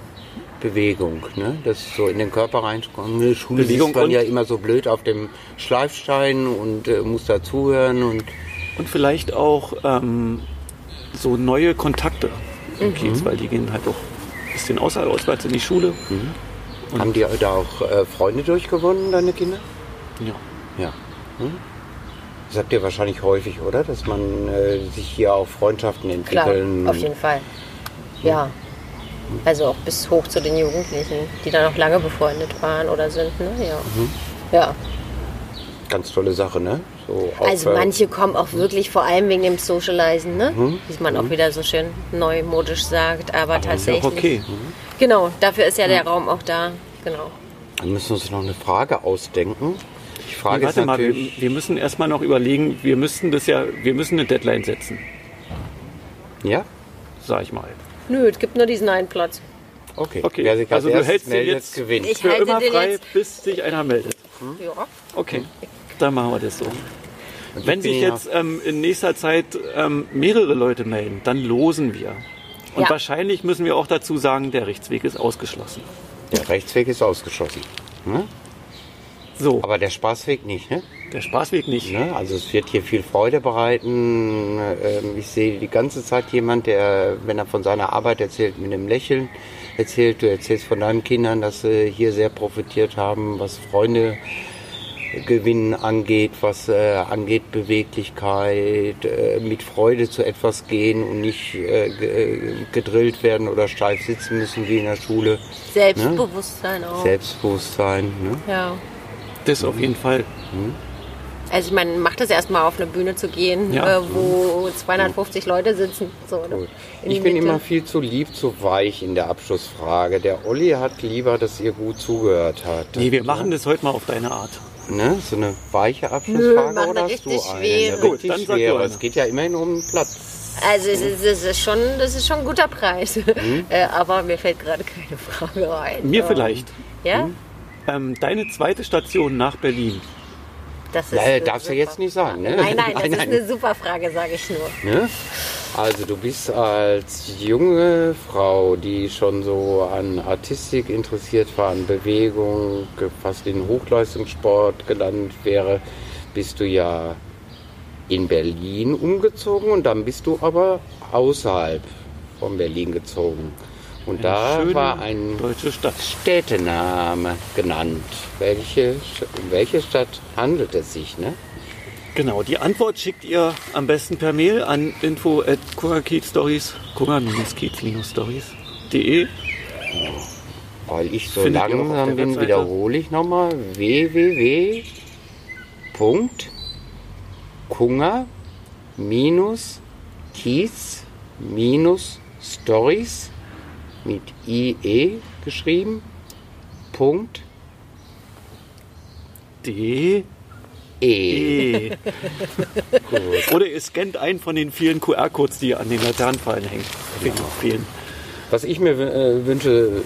ne? Das so in den Körper reinkommen. In der Schule Bewegung und- ja immer so blöd auf dem Schleifstein und äh, muss dazuhören und Und vielleicht auch ähm, so neue Kontakte im Kiez, weil die gehen halt auch ein bisschen außer, auswärts in die Schule. haben die da auch äh, Freunde durchgewonnen, deine Kinder? Ja. Ja. Hm? Das habt ihr wahrscheinlich häufig, oder? Dass man äh, sich hier auch Freundschaften Klar, entwickeln. auf jeden Fall. Ja. Also auch bis hoch zu den Jugendlichen, die da noch lange befreundet waren oder sind. Ne? Ja. Mhm. ja. Ganz tolle Sache, ne? So Also manche kommen auch wirklich vor allem wegen dem Socializen, ne? Mhm. wie man auch wieder so schön neumodisch sagt. Aber, Ist ja tatsächlich. auch okay. Genau, dafür ist ja der Raum auch da. Genau. Dann müssen wir uns noch eine Frage ausdenken. Die Frage Warte ist mal, wir, wir müssen erstmal noch überlegen, wir müssten das ja, wir müssen eine Deadline setzen, ja? sag ich mal. Nö, es gibt nur diesen einen Platz. Okay. Okay, Wer sich als also du hältst den meldet, jetzt- gewinnt. Ich Für halte immer den frei, jetzt. bis sich einer meldet. Ja. Okay, dann machen wir das so. Wenn sich jetzt ähm, in nächster Zeit ähm, mehrere Leute melden, dann losen wir. Und Ja. wahrscheinlich müssen wir auch dazu sagen, der Rechtsweg ist ausgeschlossen. Der Rechtsweg ist ausgeschlossen. Ne? So, Aber der Spaßweg nicht, ne? der Spaßweg nicht. Ne? Also es wird hier viel Freude bereiten. Ähm, Ich sehe die ganze Zeit jemand, der, wenn er von seiner Arbeit erzählt, mit einem Lächeln erzählt. Du erzählst von deinen Kindern, dass sie hier sehr profitiert haben, was Freunde gewinnen angeht, was äh, angeht Beweglichkeit, äh, mit Freude zu etwas gehen und nicht äh, äh, gedrillt werden oder steif sitzen müssen wie in der Schule. Selbstbewusstsein auch. Selbstbewusstsein. Ne? Ja. Das auf jeden Fall. Also ich meine, macht es erstmal auf eine Bühne zu gehen, Ja. äh, wo 250 Leute sitzen. So? Cool. Ich bin Mitte. immer viel zu lieb, zu weich in der Abschlussfrage. Der Olli hat lieber, dass ihr gut zugehört habt. Nee, wir machen das heute mal auf deine Art. Ne? So eine weiche Nö, Abschlussfrage eine oder hast du eine? schwere. Gut, dann sag du schwere. Es geht ja immerhin um einen Platz. Also es ist, es ist schon, das ist schon ein guter Preis. Mhm. äh, aber mir fällt gerade keine Frage ein. Mir Ja. vielleicht. Ja? Ähm, deine zweite Station nach Berlin. Das ist Ja, eine darfst du super jetzt nicht sagen, ne? Nein, nein, das Nein, ist nein. eine super Frage, sage ich nur. Ne? Also du bist als junge Frau, die schon so an Artistik interessiert war, an Bewegung, fast in Hochleistungssport gelandet wäre, bist du ja in Berlin umgezogen und dann bist du aber außerhalb von Berlin gezogen. Und da war ein deutsche Stadt. Städtename genannt. Welche, um welche Stadt handelt es sich? Ne? Genau, die Antwort schickt ihr am besten per Mail an info at stories stories.de. Weil ich so Findet langsam bin, Webseite? wiederhole ich nochmal www.kunga-kiez-stories mit IE geschrieben. Punkt D. E. E. Oder ihr scannt einen von den vielen QR-Codes, die an den Laternenpfeilen hängen. Vielen, vielen. Was ich mir äh, wünsche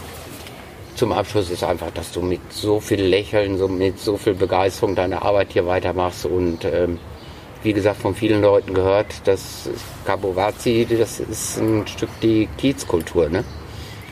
zum Abschluss ist einfach, dass du mit so viel Lächeln, so mit so viel Begeisterung deine Arbeit hier weitermachst und ähm, wie gesagt von vielen Leuten gehört, dass Kabowazi, das ist ein Stück die Kiezkultur, ne?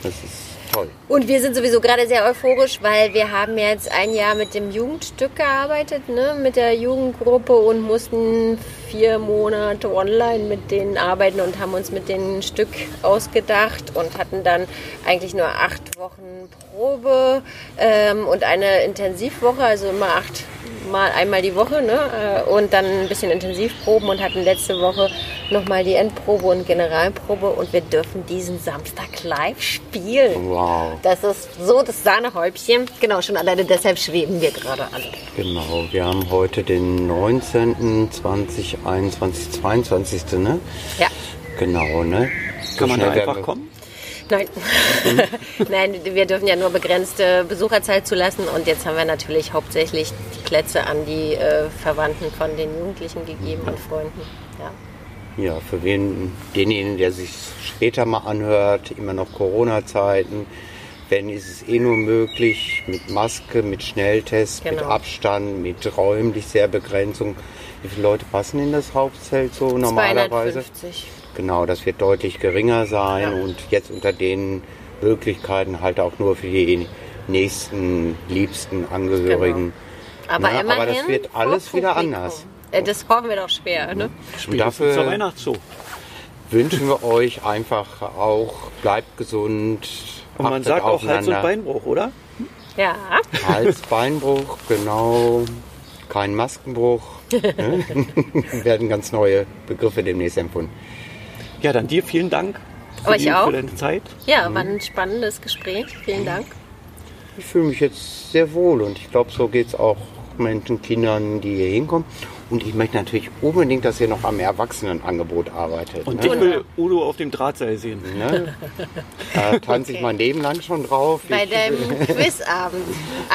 Das ist toll. Und wir sind sowieso gerade sehr euphorisch, weil wir haben jetzt ein Jahr mit dem Jugendstück gearbeitet, ne, mit der Jugendgruppe und mussten vier Monate online mit denen arbeiten und haben uns mit denen Stück ausgedacht und hatten dann eigentlich nur acht Wochen Probe ähm, und eine Intensivwoche, also immer acht mal einmal die Woche, ne? äh, Und dann ein bisschen Intensivproben und hatten letzte Woche nochmal die Endprobe und Generalprobe und wir dürfen diesen Samstag live spielen. Wow. Das ist so das Sahnehäubchen. Genau, schon alleine deshalb schweben wir gerade alle. Genau, wir haben heute den 19., 20, 21, 22. Ne? Ja. Genau, ne? So Kann man da einfach kommen? Nein. Nein, wir dürfen ja nur begrenzte Besucherzeit zulassen und jetzt haben wir natürlich hauptsächlich die Plätze an die äh, Verwandten von den Jugendlichen gegeben und Freunden. Ja. Ja, für wen, denjenigen, der sich später mal anhört, immer noch Corona-Zeiten, wenn ist es eh nur möglich mit Maske, mit Schnelltest, mit Genau. Abstand, mit räumlicher Begrenzung. Wie viele Leute passen in das Hauptzelt so normalerweise? 250. Genau, das wird deutlich geringer sein Ja. und jetzt unter den Möglichkeiten halt auch nur für die nächsten, liebsten Angehörigen. Aber Na, immerhin aber das wird alles wieder anders. Äh, Das hoffen wir doch schwer, ne? Und dafür zur Weihnachtsshow. wünschen wir euch einfach auch, bleibt gesund. Und man sagt auch Hals- und. Beinbruch, oder? Ja. Hals, Beinbruch, genau. Kein Maskenbruch. ne? werden ganz neue Begriffe demnächst empfunden. Ja, dann dir vielen Dank für, Euch die, auch. für deine Zeit. Ja, war ein spannendes Gespräch. Vielen Dank. Ich fühle mich jetzt sehr wohl und ich glaube, so geht es auch Menschen, Kindern, die hier hinkommen. Und ich möchte natürlich unbedingt, dass ihr noch am Erwachsenenangebot arbeitet. Und ne? ich will Udo auf dem Drahtseil sehen. Ne? Da tanze ich Okay. mein Leben lang schon drauf. Bei Ich- dem Quizabend.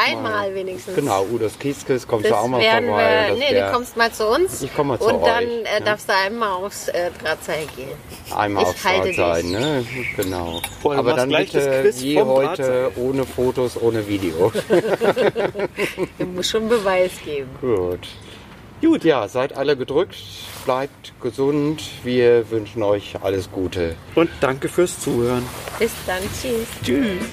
Einmal wenigstens. Genau, Udos Kieskis, kommst Das du auch mal werden vorbei. wir, nee, wär du kommst mal zu uns. Ich komm mal zu Und dann euch, äh, ne? darfst du einmal aufs äh, Drahtseil gehen. einmal ich aufs halte Draht dich. sein, ne? Genau. Vor allem Aber dann bitte Quiz wie heute Drahtseil. ohne Fotos, ohne Video. Du musst schon Beweis geben. Gut. Gut, ja, seid alle gedrückt, bleibt gesund. Wir wünschen euch alles Gute. Und danke fürs Zuhören. Bis dann. Tschüss. Tschüss.